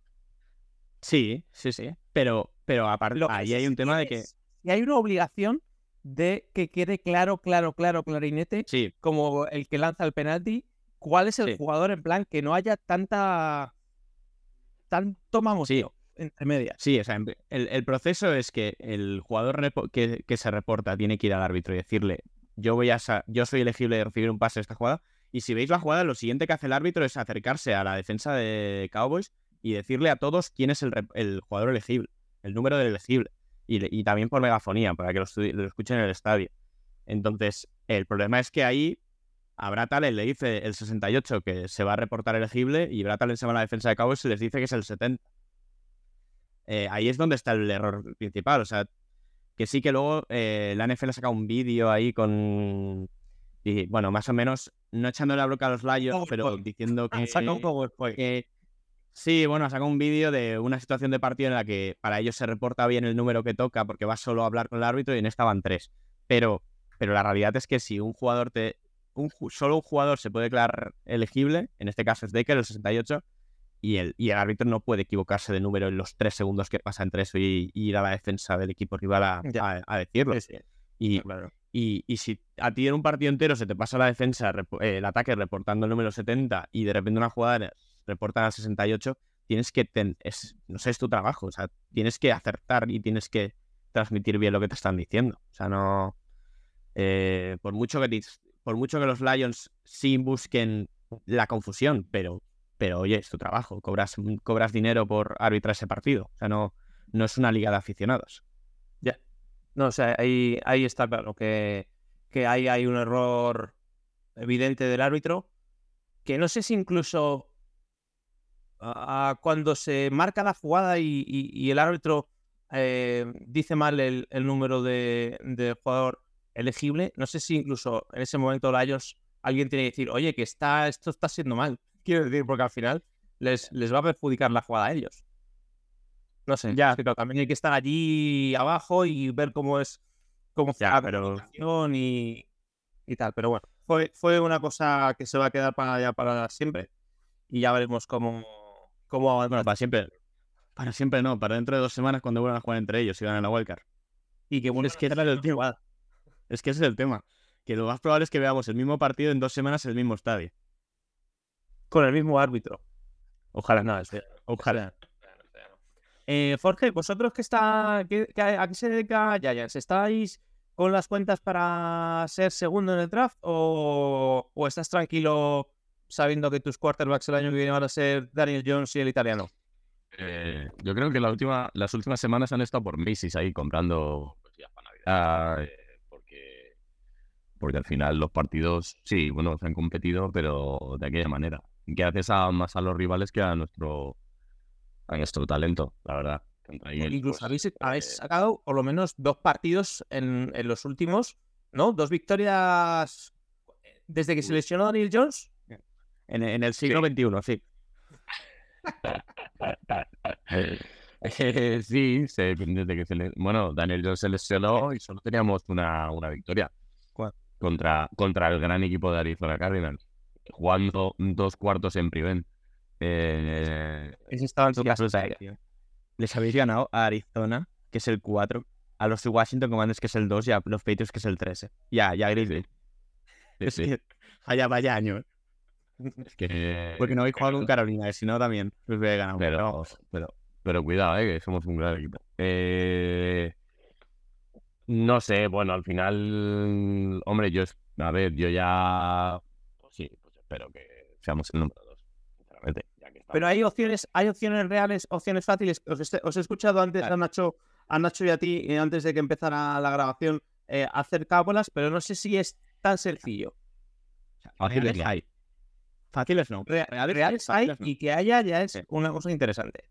[SPEAKER 6] Sí, sí, sí. Pero, pero aparte, ahí hay un tema de que...
[SPEAKER 4] Y hay una obligación de que quede claro, claro, claro, clarinete,
[SPEAKER 6] Sí,
[SPEAKER 4] como el que lanza el penalti, cuál es el
[SPEAKER 6] Sí.
[SPEAKER 4] jugador, en plan, que no haya tanta. tanto mamoteo entre medias.
[SPEAKER 6] Sí, o sea, el, el proceso es que el jugador que, que se reporta tiene que ir al árbitro y decirle, yo voy a yo soy elegible de recibir un pase de esta jugada. Y si veis la jugada, lo siguiente que hace el árbitro es acercarse a la defensa de Cowboys y decirle a todos quién es el, el jugador elegible, el número del elegible. Y, y también por megafonía, para que lo, escuchen en el estadio. Entonces, el problema es que ahí a Bratalen le dice el 68 que se va a reportar elegible y Bratalen se va a la defensa de Cowboys y les dice que es el 70. Eh, ahí es donde está el error principal. O sea, que sí que luego eh, la NFL ha sacado un vídeo ahí con. y, bueno, más o menos, no echándole la bronca a los Lions, pero diciendo que.
[SPEAKER 4] Saca un PowerPoint.
[SPEAKER 6] que- sí, bueno, sacado un vídeo de una situación de partido en la que para ellos se reporta bien el número que toca porque va solo a hablar con el árbitro y en esta van tres. Pero, pero la realidad es que si un jugador te. Un, solo un jugador se puede declarar elegible, en este caso es Decker, el 68, y el, y el árbitro no puede equivocarse de número en los tres segundos que pasa entre eso y, y ir a la defensa del equipo rival a,
[SPEAKER 4] Ya.
[SPEAKER 6] a- a decirlo.
[SPEAKER 4] Sí, sí,
[SPEAKER 6] Y,
[SPEAKER 4] claro.
[SPEAKER 6] y, y si a ti en un partido entero se te pasa la defensa, el ataque reportando el número 70 y de repente una jugada reportan al 68, tienes que, ten- es, no sé, es tu trabajo, o sea, tienes que acertar y tienes que transmitir bien lo que te están diciendo. O sea, no... eh, por, mucho que por mucho que los Lions sí busquen la confusión, pero, pero oye, es tu trabajo, cobras, cobras dinero por arbitrar ese partido. O sea, no, no es una liga de aficionados.
[SPEAKER 4] No, o sea, ahí, ahí está claro que, que ahí hay un error evidente del árbitro. Que no sé si incluso ah, cuando se marca la jugada y, y- y el árbitro eh, dice mal el, el número de, de jugador elegible, no sé si incluso en ese momento Lions alguien tiene que decir, oye, que está, esto está siendo mal. [laughs] Quiero decir, porque al final les, les va a perjudicar la jugada a ellos. No sé,
[SPEAKER 6] Ya.
[SPEAKER 4] es que, claro, también hay que estar allí abajo y ver cómo es cómo
[SPEAKER 6] Ya,
[SPEAKER 4] la
[SPEAKER 6] pero-
[SPEAKER 4] y, y tal. Pero bueno, fue, fue una cosa que se va a quedar para, ya para siempre y ya veremos cómo, cómo.
[SPEAKER 6] Bueno, para siempre. Para siempre no, para dentro de dos semanas cuando vuelvan a jugar entre ellos y ganen la wildcard.
[SPEAKER 4] y que
[SPEAKER 6] es que es el tema. Es que ese es el tema. Que lo más probable es que veamos el mismo partido en dos semanas en el mismo estadio.
[SPEAKER 4] con el mismo árbitro.
[SPEAKER 6] Ojalá.
[SPEAKER 4] No, este-
[SPEAKER 6] Ojalá.
[SPEAKER 4] Eh, Jorge, vosotros que está, que- que- ¿a qué se dedica Giants? ¿Estáis con las cuentas para ser segundo en el draft o, o estás tranquilo sabiendo que tus quarterbacks el año que viene van a ser Daniel Jones y el italiano?
[SPEAKER 5] Eh, yo creo que la última, las últimas semanas han estado por Macy's ahí comprando cosillas para Navidad, eh, porque, porque al final los partidos, sí, bueno, se han competido, pero de aquella manera. Que haces a, más a los rivales que a nuestro, a nuestro talento, la verdad.
[SPEAKER 4] Incluso
[SPEAKER 5] pues,
[SPEAKER 4] habéis, habéis
[SPEAKER 5] eh,
[SPEAKER 4] sacado por lo menos dos partidos en, en los últimos, ¿no? Dos victorias desde que se lesionó Daniel Jones.
[SPEAKER 6] En, en el siglo XXI, sí.
[SPEAKER 5] Eh, [laughs] sí, se- desde que se le... Bueno, Daniel Jones se lesionó y solo teníamos una, una victoria.
[SPEAKER 6] ¿Cuál?
[SPEAKER 5] Contra, contra el gran equipo de Arizona Cardinals. Jugando dos cuartos en Priven. Eh,
[SPEAKER 6] Ese estaba en su casa. Les habéis ganado a Arizona, que es el 4, a los Washington Commanders, que es el 2, y a los Patriots, que es el 13. Ya, ya Grizzly.
[SPEAKER 5] sí, sí.
[SPEAKER 6] que vaya, vaya año. ¿Eh?
[SPEAKER 5] Es que-
[SPEAKER 6] Porque no habéis jugado con Carolina, si no también los hubiera ganado.
[SPEAKER 5] Pero,
[SPEAKER 6] vamos.
[SPEAKER 5] pero, pero cuidado, eh, que somos un gran equipo. Eh, no sé, bueno, al final, hombre, yo, es- a ver, yo ya, pues sí, pues espero que seamos el número dos, sinceramente. ya que estamos.
[SPEAKER 4] Pero hay opciones, hay opciones reales, opciones fáciles. Os, este- os he escuchado antes a Nacho, a Nacho y a ti, eh, antes de que empezara la grabación, eh, hacer cábulas, pero no sé si es tan sencillo.
[SPEAKER 5] Fáciles
[SPEAKER 6] Reales
[SPEAKER 5] no.
[SPEAKER 6] hay. Fáciles no.
[SPEAKER 4] Rea-
[SPEAKER 6] Reales,
[SPEAKER 4] reales hay
[SPEAKER 6] no.
[SPEAKER 4] y que haya ya es
[SPEAKER 6] Sí.
[SPEAKER 4] una cosa interesante.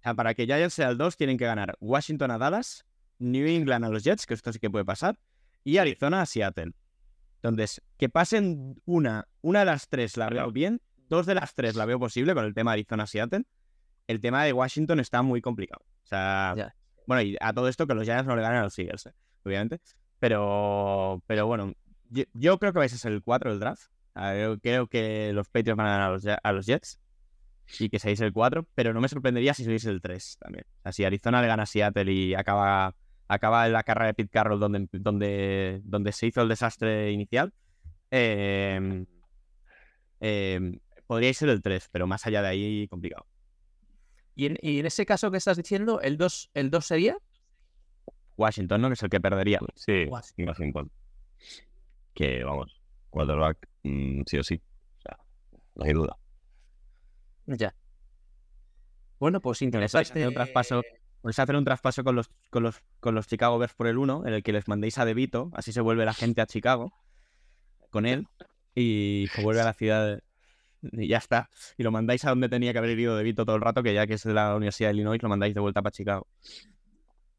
[SPEAKER 6] O sea, para que Giants sea el 2, tienen que ganar Washington a Dallas, New England a los Jets, que esto sí que puede pasar, y Arizona a Seattle. Entonces, que pasen una, una de las tres la veo bien, dos de las tres la veo posible con el tema de Arizona a Seattle. El tema de Washington está muy complicado. O sea, bueno, y a todo esto que los Giants no le ganan a los Eagles, eh, obviamente. Pero, pero bueno, yo, yo creo que vais a ser el 4 del draft. Ah, Yo creo que los Patriots van a ganar a los, a los Jets y que seáis el 4, pero no me sorprendería si sois el 3 también. O sea, si Arizona le gana a Seattle y acaba, acaba la carrera de Pete Carroll donde, donde, donde se hizo el desastre inicial, eh, eh, podríais ser el 3, pero más allá de ahí, complicado.
[SPEAKER 4] Y en, y en ese caso que estás diciendo, ¿el 2 el dos sería?
[SPEAKER 6] Washington, ¿no? Que es el que perdería.
[SPEAKER 5] Sí,
[SPEAKER 4] Washington.
[SPEAKER 5] Washington. Que vamos, quarterback, mm, sí o sí. O sea, no hay duda.
[SPEAKER 4] Ya. Bueno, pues interesante.
[SPEAKER 6] hacer un traspaso, podéis hacer un traspaso con los, con los, con los Chicago Bears por el 1, en el que les mandéis a DeVito, así se vuelve la gente a Chicago con él y se vuelve a la ciudad y ya está. Y lo mandáis a donde tenía que haber ido DeVito todo el rato, que ya que es de la Universidad de Illinois, lo mandáis de vuelta para Chicago.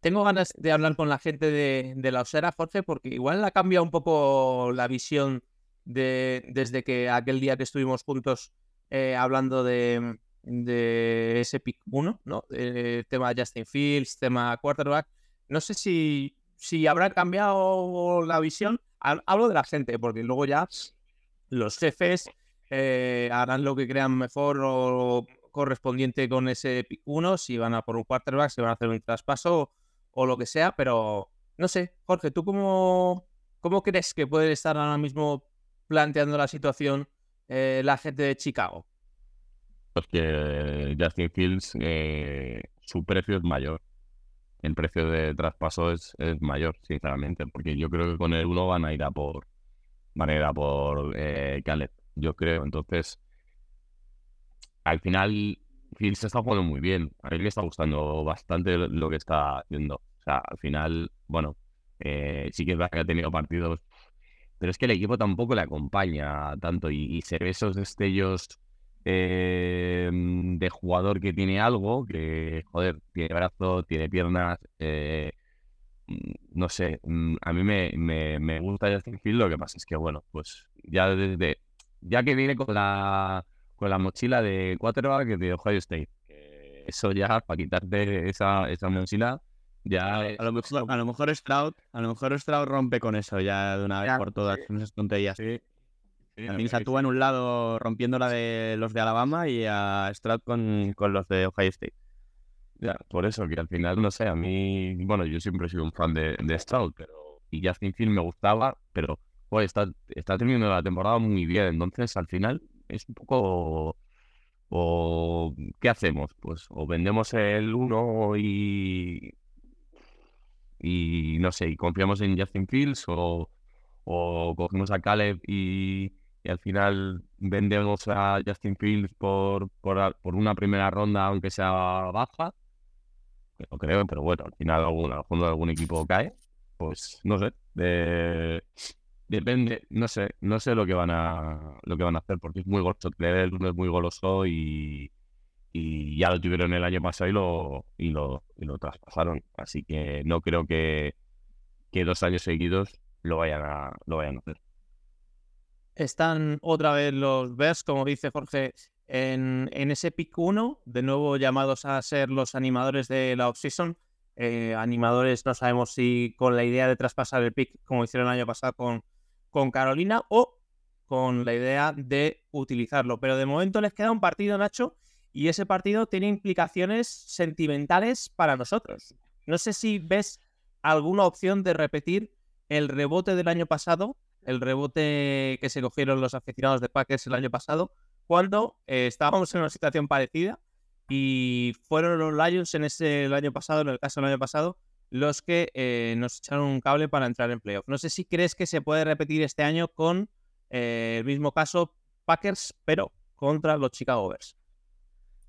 [SPEAKER 4] Tengo ganas de hablar con la gente de, de la Osera, Jorge, porque igual ha cambiado un poco la visión de, desde que aquel día que estuvimos juntos eh, hablando de, de ese pick 1, ¿no? Eh, tema Justin Fields, tema quarterback. No sé si, si habrá cambiado la visión. Ha- Hablo de la gente, porque luego ya los jefes eh, harán lo que crean mejor o correspondiente con ese pick 1, si van a por un quarterback, si van a hacer un traspaso o lo que sea, pero no sé, Jorge, ¿tú cómo, cómo crees que puede estar ahora mismo planteando la situación eh, la gente de Chicago?
[SPEAKER 5] Pues que Justin Fields, eh, su precio es mayor. El precio de traspaso es, es mayor, sinceramente, porque yo creo que con el uno van a ir a por van por eh, yo creo. Entonces, al final, Fields está jugando muy bien. A él le está gustando bastante lo que está haciendo. O sea, al final, bueno, eh, sí que es verdad que ha tenido partidos, pero es que el equipo tampoco le acompaña tanto y, y se ve esos destellos eh, de jugador que tiene algo, que, joder, tiene brazo, tiene piernas, eh, mm, no sé, mm, a mí me, me, me gusta Justin Field, lo que pasa es que, bueno, pues ya desde, ya que viene con la, con la mochila de quarterback de Ohio State, eso ya, para quitarte esa, esa mochila, ya...
[SPEAKER 6] A lo mejor, a lo mejor Stroud, a lo mejor Stroud rompe con eso ya de una vez
[SPEAKER 4] Ya,
[SPEAKER 6] por todas, con esas tonterías.
[SPEAKER 5] Sí, sí,
[SPEAKER 6] Tienes
[SPEAKER 5] sí,
[SPEAKER 6] a Tua en un lado rompiendo la de los de Alabama y a Stroud con, con los de Ohio State.
[SPEAKER 5] Ya, por eso, que al final, no sé, a mí, bueno, yo siempre he sido un fan de, de Stroud, pero, y Justin Field me gustaba, pero, joder, está, está teniendo la temporada muy bien, entonces, al final, es un poco, o, ¿qué hacemos? Pues, o vendemos el uno y, y, no sé, y confiamos en Justin Fields, o, o cogemos a Caleb y, y al final vendemos a Justin Fields por, por, por una primera ronda, aunque sea baja, no creo, pero bueno, al final algún, algún, equipo cae, pues no sé, de- depende, no sé, no sé lo que van a lo que van a hacer, porque es muy goloso, el es muy goloso y, y ya lo tuvieron el año pasado y lo, y lo, y lo traspasaron, así que no creo que, que dos años seguidos lo vayan a, lo vayan a hacer.
[SPEAKER 4] Están otra vez los Bears, como dice Jorge, en, en ese pick 1, de nuevo llamados a ser los animadores de la offseason. Eh, animadores, no sabemos si con la idea de traspasar el pick, como hicieron el año pasado con, con Carolina, o con la idea de utilizarlo. Pero de momento les queda un partido, Nacho, y ese partido tiene implicaciones sentimentales para nosotros. No sé si ves alguna opción de repetir el rebote del año pasado, el rebote que se cogieron los aficionados de Packers el año pasado, cuando eh, estábamos en una situación parecida y fueron los Lions en ese el año pasado, en el caso del año pasado, los que eh, nos echaron un cable para entrar en playoff. No sé si crees que se puede repetir este año con eh, el mismo caso Packers, pero contra los Chicago Bears.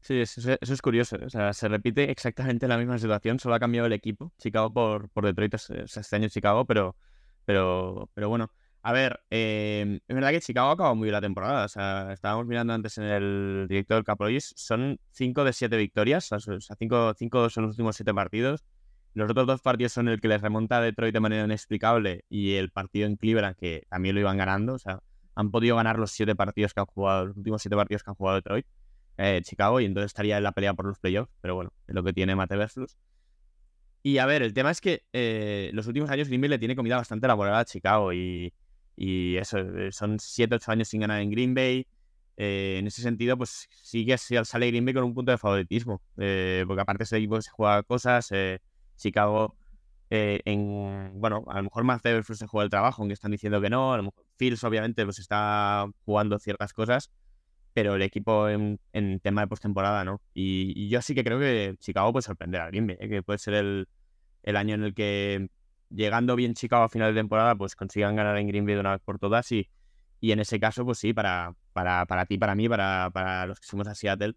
[SPEAKER 6] Sí, eso, eso- es curioso. O sea, se repite exactamente la misma situación, solo ha cambiado el equipo. Chicago por, por Detroit, es este año Chicago, pero, pero, pero bueno. A ver, eh, es verdad que Chicago ha acabado muy bien la temporada. O sea, estábamos mirando antes en el directo del Caprois, son 5 de 7 victorias, o sea, 5 cinco son los últimos 7 partidos. Los otros dos partidos son el que les remonta a Detroit de manera inexplicable y el partido en Cleveland, que también lo iban ganando. O sea, han podido ganar los 7 partidos que han jugado, los últimos 7 partidos que han jugado Detroit eh, Chicago y entonces estaría en la pelea por los playoffs, pero bueno, es lo que tiene Mate Versus. Y a ver, el tema es que eh, los últimos años Green Bay le tiene comida bastante laboral a Chicago y, eso, eh, son 7-8 años sin ganar en Green Bay. Eh, en ese sentido, pues sí que sale Green Bay con un punto de favoritismo, eh, porque aparte ese equipo se juega cosas, Chicago, en, bueno, a lo mejor más Versus se juega el trabajo, aunque están diciendo que no, a lo mejor Fields obviamente pues está jugando ciertas cosas, pero el equipo en, en tema de postemporada, ¿no? Y, yo sí que creo que Chicago puede sorprender a Green Bay, ¿eh? que puede ser el, el año en el que, llegando bien Chicago a final de temporada, pues consigan ganar en Green Bay de una vez por todas. Y, y en ese caso, pues sí, para, para, para ti, para mí, para, para los que somos a Seattle,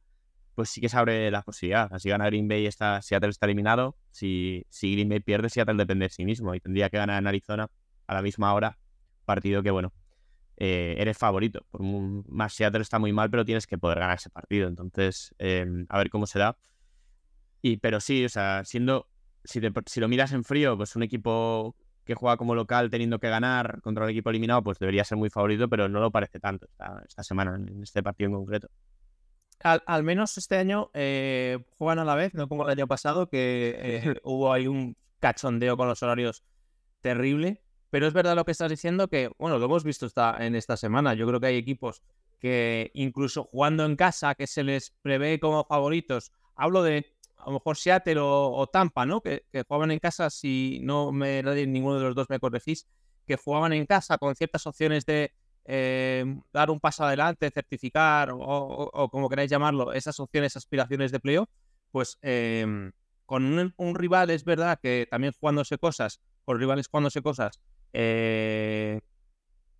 [SPEAKER 6] pues sí que se abre la posibilidad. Si gana Green Bay, está, Seattle está eliminado. Si, si Green Bay pierde, Seattle depende de sí mismo y tendría que ganar en Arizona a la misma hora. Partido que, bueno, eh, eres favorito. Por mu- más Seattle está muy mal, pero tienes que poder ganar ese partido. Entonces, eh, a ver cómo se da. Y, pero sí, o sea, siendo, si, te- si lo miras en frío, pues un equipo que juega como local teniendo que ganar contra un equipo eliminado, pues debería ser muy favorito, pero no lo parece tanto esta, esta semana en este partido en concreto.
[SPEAKER 4] Al, al menos este año eh, juegan a la vez, no como el año pasado, que eh, [laughs] hubo ahí un cachondeo con los horarios terrible. Pero es verdad lo que estás diciendo, que, bueno, lo hemos visto esta, en esta semana. Yo creo que hay equipos que incluso jugando en casa, que se les prevé como favoritos, hablo de a lo mejor Seattle o, o Tampa, ¿no? Que, que jugaban en casa, si no me ninguno de los dos me corregís, que jugaban en casa con ciertas opciones de eh, dar un paso adelante, certificar o, o- o como queráis llamarlo, esas opciones, aspiraciones de playoff, pues em, con un, un rival es verdad que también jugándose cosas, con rivales jugándose cosas, eh,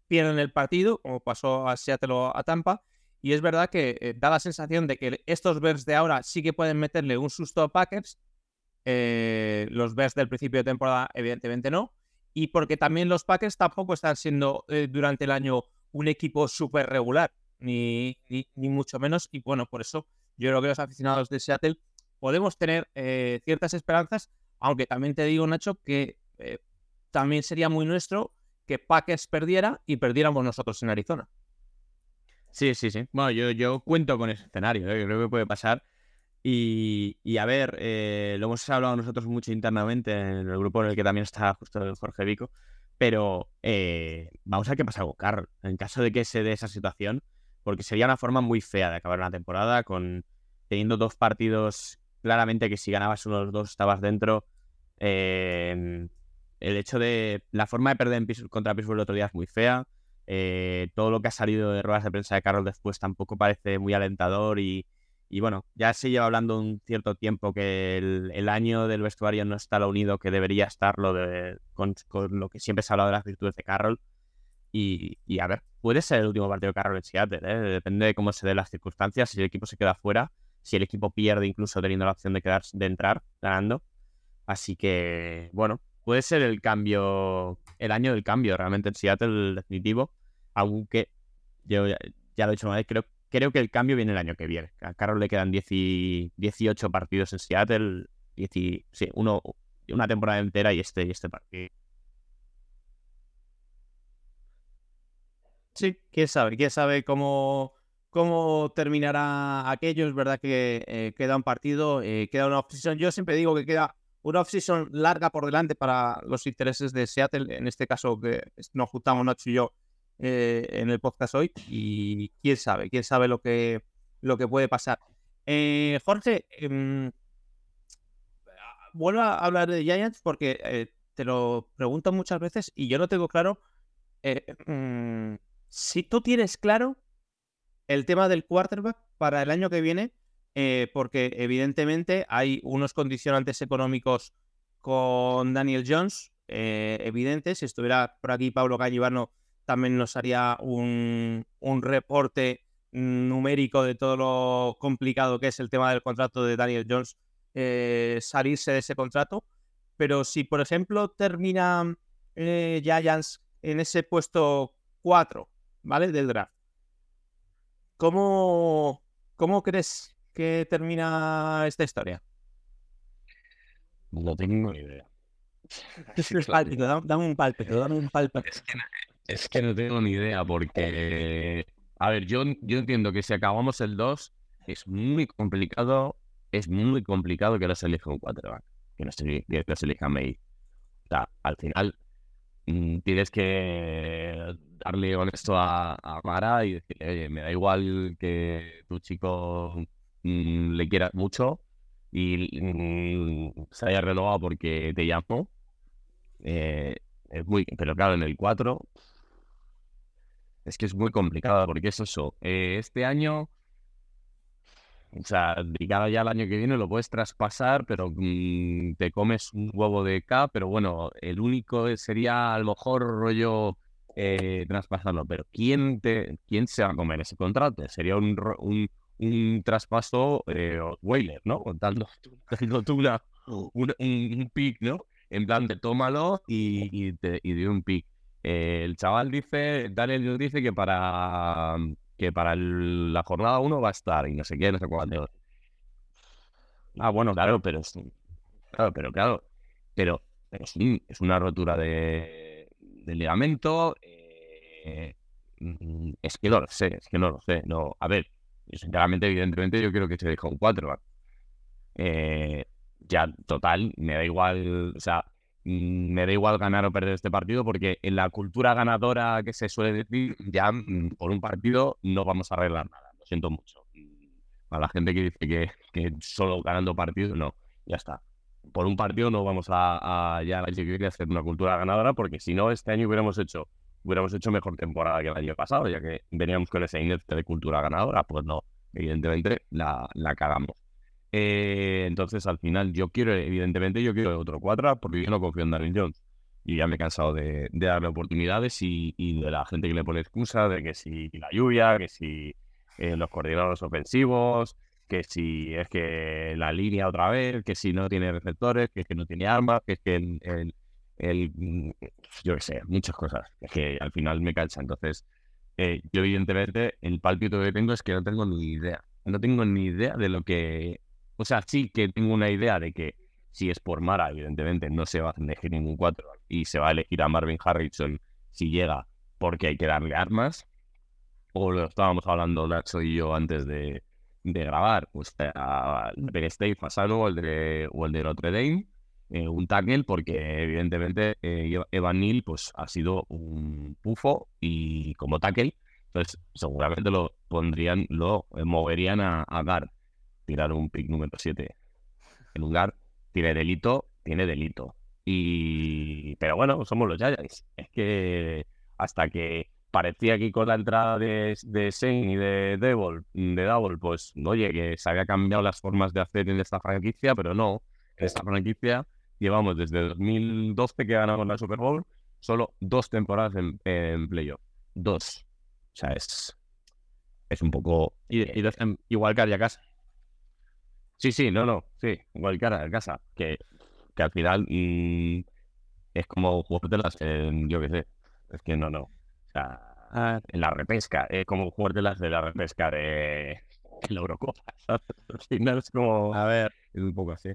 [SPEAKER 4] pierden el partido, como pasó a Seattle o a Tampa, y es verdad que eh, da la sensación de que estos Bears de ahora sí que pueden meterle un susto a Packers, eh, los Bears del principio de temporada evidentemente no, y porque también los Packers tampoco están siendo eh, durante el año un equipo súper regular, ni, ni, mucho menos, y bueno, por eso yo creo que los aficionados de Seattle podemos tener ciertas esperanzas, aunque también te digo, Nacho, que también sería muy nuestro que Packers perdiera y perdiéramos nosotros en Arizona.
[SPEAKER 6] Sí, sí, sí. Bueno, yo, yo cuento con ese escenario, ¿eh? creo que puede pasar. Y, y a ver, eh, lo hemos hablado nosotros mucho internamente en el grupo en el que también está justo Jorge Vico, pero eh, vamos a ver qué pasa con Carroll en caso de que se dé esa situación, porque sería una forma muy fea de acabar una temporada con teniendo dos partidos claramente que si ganabas uno de los dos estabas dentro. Eh, el hecho de la forma de perder en contra Pittsburgh el otro día es muy fea. Eh, todo lo que ha salido de ruedas de prensa de Carroll después tampoco parece muy alentador y, bueno, ya se lleva hablando un cierto tiempo que el, año del vestuario no está lo unido que debería estarlo de, con, lo que siempre se ha hablado de las virtudes de Carroll. Y, y a ver, puede ser el último partido de Carroll en Seattle, ¿eh? depende de cómo se den las circunstancias, si el equipo se queda fuera, si el equipo pierde incluso teniendo la opción de, quedar, de entrar ganando. Así que, bueno, puede ser el cambio, el año del cambio realmente en Seattle definitivo, aunque yo ya, lo he dicho una vez, creo, que el cambio viene el año que viene. A Carroll le quedan 10 y- 18 partidos en Seattle, 10 y- sí, uno, una temporada entera y este, y este partido.
[SPEAKER 4] Sí, quién sabe, quién sabe cómo, cómo terminará aquello. Es verdad que eh, queda un partido, eh, queda una off-season. Yo siempre digo que queda una off-season larga por delante para los intereses de Seattle. En este caso, que nos juntamos Nacho y yo eh, en el podcast hoy. Y quién sabe, quién sabe lo que, lo que puede pasar. Eh, Jorge, em, vuelvo a hablar de Giants porque eh, te lo pregunto muchas veces y yo no tengo claro. eh, mm, si tú tienes claro el tema del quarterback para el año que viene, eh, porque evidentemente hay unos condicionantes económicos con Daniel Jones, eh, evidentes. Si estuviera por aquí Pablo Cañivano, también nos haría un, un reporte numérico de todo lo complicado que es el tema del contrato de Daniel Jones, eh, salirse de ese contrato. Pero si, por ejemplo, termina eh, Giants en ese puesto 4, ¿vale? Del draft. ¿Cómo, ¿Cómo crees que termina esta historia?
[SPEAKER 5] No tengo ni idea. [laughs]
[SPEAKER 4] Pálpito, dame, dame un pálpito, dame un pálpito.
[SPEAKER 5] Es que, no- es que no tengo ni idea porque, a ver, yo, yo entiendo que si acabamos el 2 es muy complicado, es muy complicado que se elija un quarterback, que no se, que se elija May. O sea, al final mm, tienes que darle honesto a, a Mara y decirle, oye, me da igual que tu chico mm, le quieras mucho y mm, se haya renovado porque te llamo. Eh, es muy, pero claro, en el 4 es que es muy complicado porque es eso. eh, este año, o sea, de cara ya al año que viene lo puedes traspasar, pero mm, te comes un huevo de K, pero bueno, el único sería a lo mejor rollo eh, traspasarlo, pero ¿quién, te, ¿quién se va a comer ese contrato? Sería un, un, un traspaso eh, Whaler, ¿no? Dando, [laughs] dando tú una, un, un, pick, ¿no? En plan de tómalo y, y, te, y de un pick. Eh, el chaval dice, Daniel dice que para que para el- la jornada 1 va a estar y no sé qué, no sé cuánto. Ah, bueno, claro, pero es, claro, pero claro, pero, pero es, es una rotura de, de ligamento. eh, mm, es que no lo sé, es que no lo sé. No, a ver, yo sinceramente, evidentemente, yo quiero que se deje un 4 eh, ya, total, me da igual, o sea, mm, me da igual ganar o perder este partido porque en la cultura ganadora que se suele decir, ya mm, por un partido no vamos a arreglar nada. Lo siento mucho. Mm, Para la gente que dice que, que solo ganando partidos, no, ya está. Por un partido no vamos a, a ya a hacer una cultura ganadora porque si no, este año hubiéramos hecho hubiéramos hecho mejor temporada que el año pasado, ya que veníamos con ese índice de cultura ganadora, pues no, evidentemente la, la cagamos. Eh, entonces, al final, yo quiero, evidentemente, yo quiero otro 4 porque yo no confío en Daniel Jones. Y ya me he cansado de, darle oportunidades y, de la gente que le pone excusa de que si la lluvia, que si eh, los coordinadores ofensivos, que si es que la línea otra vez, que si no tiene receptores, que es que no tiene armas, que es que el, el, mm, yo qué sé, muchas cosas. Que al final me cansa. Entonces, eh, yo evidentemente el pálpito que tengo es que no tengo ni idea. No tengo ni idea de lo que... O sea, sí que tengo una idea de que si es por Mara, evidentemente no se va a elegir ningún 4 y se va a elegir a Marvin Harrison si llega porque hay que darle armas. O lo estábamos hablando Nacho y yo antes de, de grabar, pues a Penn State Fasano o el de, o el de Notre Dame, eh, un tackle, porque evidentemente eh, Evan Neal pues, ha sido un pufo y como tackle, entonces seguramente lo pondrían, lo eh, moverían a, a Gar, tirar un pick número 7 en un tiene delito, tiene delito. Y pero bueno, somos los Giants. Es que hasta que parecía que con la entrada de, de Shane y de Devil, de Double, pues oye, que se había cambiado las formas de hacer en esta franquicia, pero no. En esta franquicia llevamos desde 2012 que ganamos la Super Bowl, solo dos temporadas en, en playoff. dos. O sea, es, es un poco...
[SPEAKER 6] Y, y dos en- igual que a casa.
[SPEAKER 5] Sí, sí, no, no, sí, igual cara de casa, que, que al final mm, es como jugártelas en, yo qué sé, es que no, no, o sea,
[SPEAKER 6] Ah,
[SPEAKER 5] en la repesca, es como jugártelas de la repesca de de la Eurocopa, [laughs] ¿sabes? Al final es como,
[SPEAKER 6] a ver,
[SPEAKER 5] es un poco así.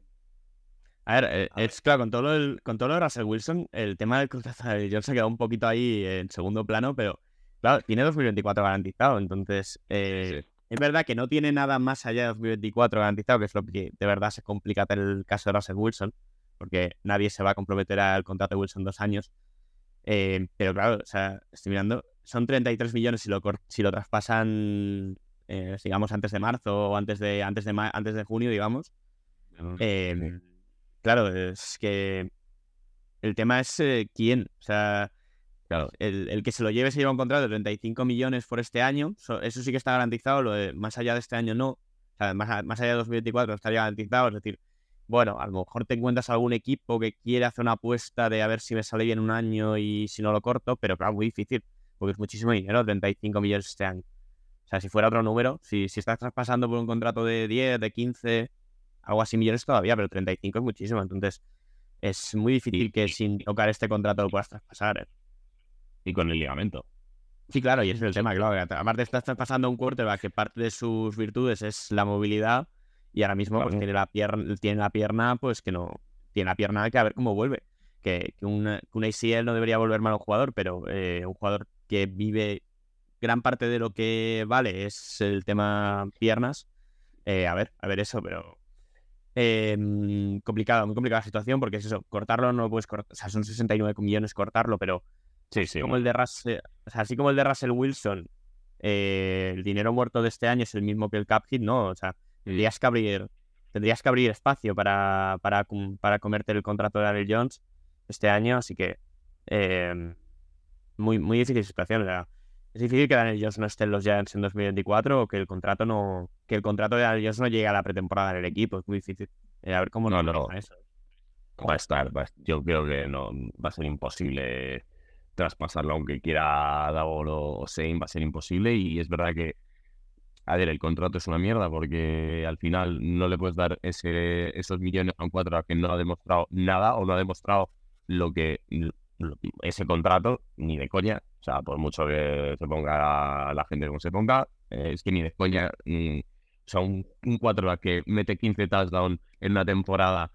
[SPEAKER 6] A ver, eh, es claro, con todo, lo del- con todo lo de Russell Wilson, el tema del contrato de Jones se ha quedado un poquito ahí en segundo plano, pero claro, tiene 2024 garantizado, entonces eh, es verdad que no tiene nada más allá de 2024 garantizado, que es lo que de verdad se complica el caso de Russell Wilson, porque nadie se va a comprometer al contrato de Wilson dos años. Eh, pero claro, o sea, estoy mirando, son 33 millones si lo, si lo traspasan, eh, digamos, antes de marzo o antes de, antes de, antes de junio, digamos. Eh, Claro, es que el tema es eh, quién. O sea,
[SPEAKER 5] Claro,
[SPEAKER 6] el, el que se lo lleve se lleva un contrato de 35 millones por este año. so- eso sí que está garantizado. Lo de más allá de este año no. O sea, más, a- más allá de 2024 no estaría garantizado. Es decir, bueno, a lo mejor te encuentras algún equipo que quiere hacer una apuesta de a ver si me sale bien un año y si no lo corto, pero claro, muy difícil. Porque es muchísimo dinero, 35 millones este año. O sea, si fuera otro número, si, si estás traspasando por un contrato de 10, de 15, algo así millones todavía, pero 35 es muchísimo. Entonces, es muy difícil que sin tocar este contrato lo puedas traspasar. ¿eh?
[SPEAKER 5] y con el ligamento.
[SPEAKER 6] Sí, claro, y ese es el tema, claro. Aparte estás traspasando a un quarterback que parte de sus virtudes es la movilidad y ahora mismo pues, tiene, la pierna, tiene la pierna, pues que no... Tiene la pierna que a ver cómo vuelve. Que, que, una- que un ACL no debería volver mal a un jugador, pero eh, un jugador que vive gran parte de lo que vale es el tema piernas. eh, a ver, a ver eso, pero... eh, mm, complicado, muy complicada la situación porque es eso, cortarlo no puedes cortar, o sea, son 69 millones cortarlo, pero
[SPEAKER 5] Sí, sí.
[SPEAKER 6] como el de Russell, o sea, así como el de Russell Wilson, eh, el dinero muerto de este año es el mismo que el cap hit, ¿no? O sea, tendrías que abrir, tendrías que abrir espacio para, para, para comerte el contrato de Daniel Jones este año, así que eh, muy, muy difícil situación. o sea, es difícil que Daniel Jones no esté en los Giants en 2024 o que el contrato no, que el contrato de Daniel Jones no llegue a la pretemporada en el equipo, es muy difícil. Eh, a ver cómo
[SPEAKER 5] No,
[SPEAKER 6] nos
[SPEAKER 5] no.
[SPEAKER 6] eso.
[SPEAKER 5] va a estar, va a- yo creo que no va a ser imposible traspasarlo, aunque quiera Davor o Sein, va a ser imposible. Y es verdad que, a ver, el contrato es una mierda porque al final no le puedes dar ese, esos millones a un cuatro que no ha demostrado nada o no ha demostrado lo que ese contrato, ni de coña. O sea, por mucho que se ponga la gente como se ponga, eh, es que ni de coña. mm, o sea, un, un quarterback que mete 15 touchdowns en una temporada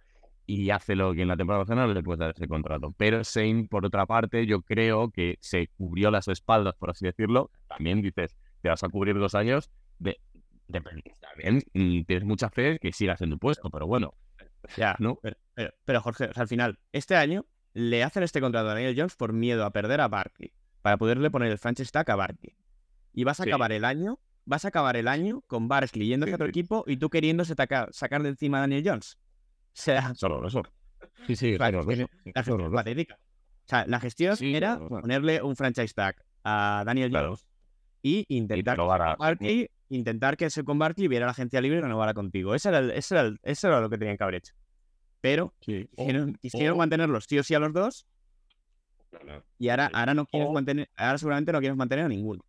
[SPEAKER 5] y hace lo que en la temporada no le puedes dar ese contrato. Pero Shane, por otra parte, yo creo que se cubrió las espaldas, por así decirlo. También dices, te vas a cubrir dos años de, de también mm, tienes mucha fe que sigas en tu puesto, pero bueno,
[SPEAKER 6] Ya,
[SPEAKER 5] ¿no?
[SPEAKER 6] Pero, pero- pero, Jorge, o sea, al final, este año le hacen este contrato a Daniel Jones por miedo a perder a Barkley, para poderle poner el franchise tag a Barkley. Y vas a
[SPEAKER 5] Sí.
[SPEAKER 6] acabar el año, vas a acabar el año con Barkley yéndose a otro equipo y tú queriéndose taca- sacar de encima a Daniel Jones. O sea,
[SPEAKER 5] Solo eso. Sí, sí, [laughs]
[SPEAKER 6] Claro,
[SPEAKER 5] horroroso,
[SPEAKER 6] la gestión patética. O sea, la gestión
[SPEAKER 5] Sí,
[SPEAKER 6] era ponerle un franchise tag a Daniel
[SPEAKER 5] Claro.
[SPEAKER 6] Jones y
[SPEAKER 5] Y
[SPEAKER 6] intentar
[SPEAKER 5] a-
[SPEAKER 6] Barkley, intentar que ese con Barkley viera la agencia libre y renovara contigo. Eso era, el- eso, era el- eso era lo que tenían que haber hecho. Pero
[SPEAKER 5] Sí.
[SPEAKER 6] quisieron, quisieron
[SPEAKER 5] o-
[SPEAKER 6] mantenerlos sí o sí a los dos y ahora, ahora no quieres mantener, ahora seguramente no quieres mantener a ninguno.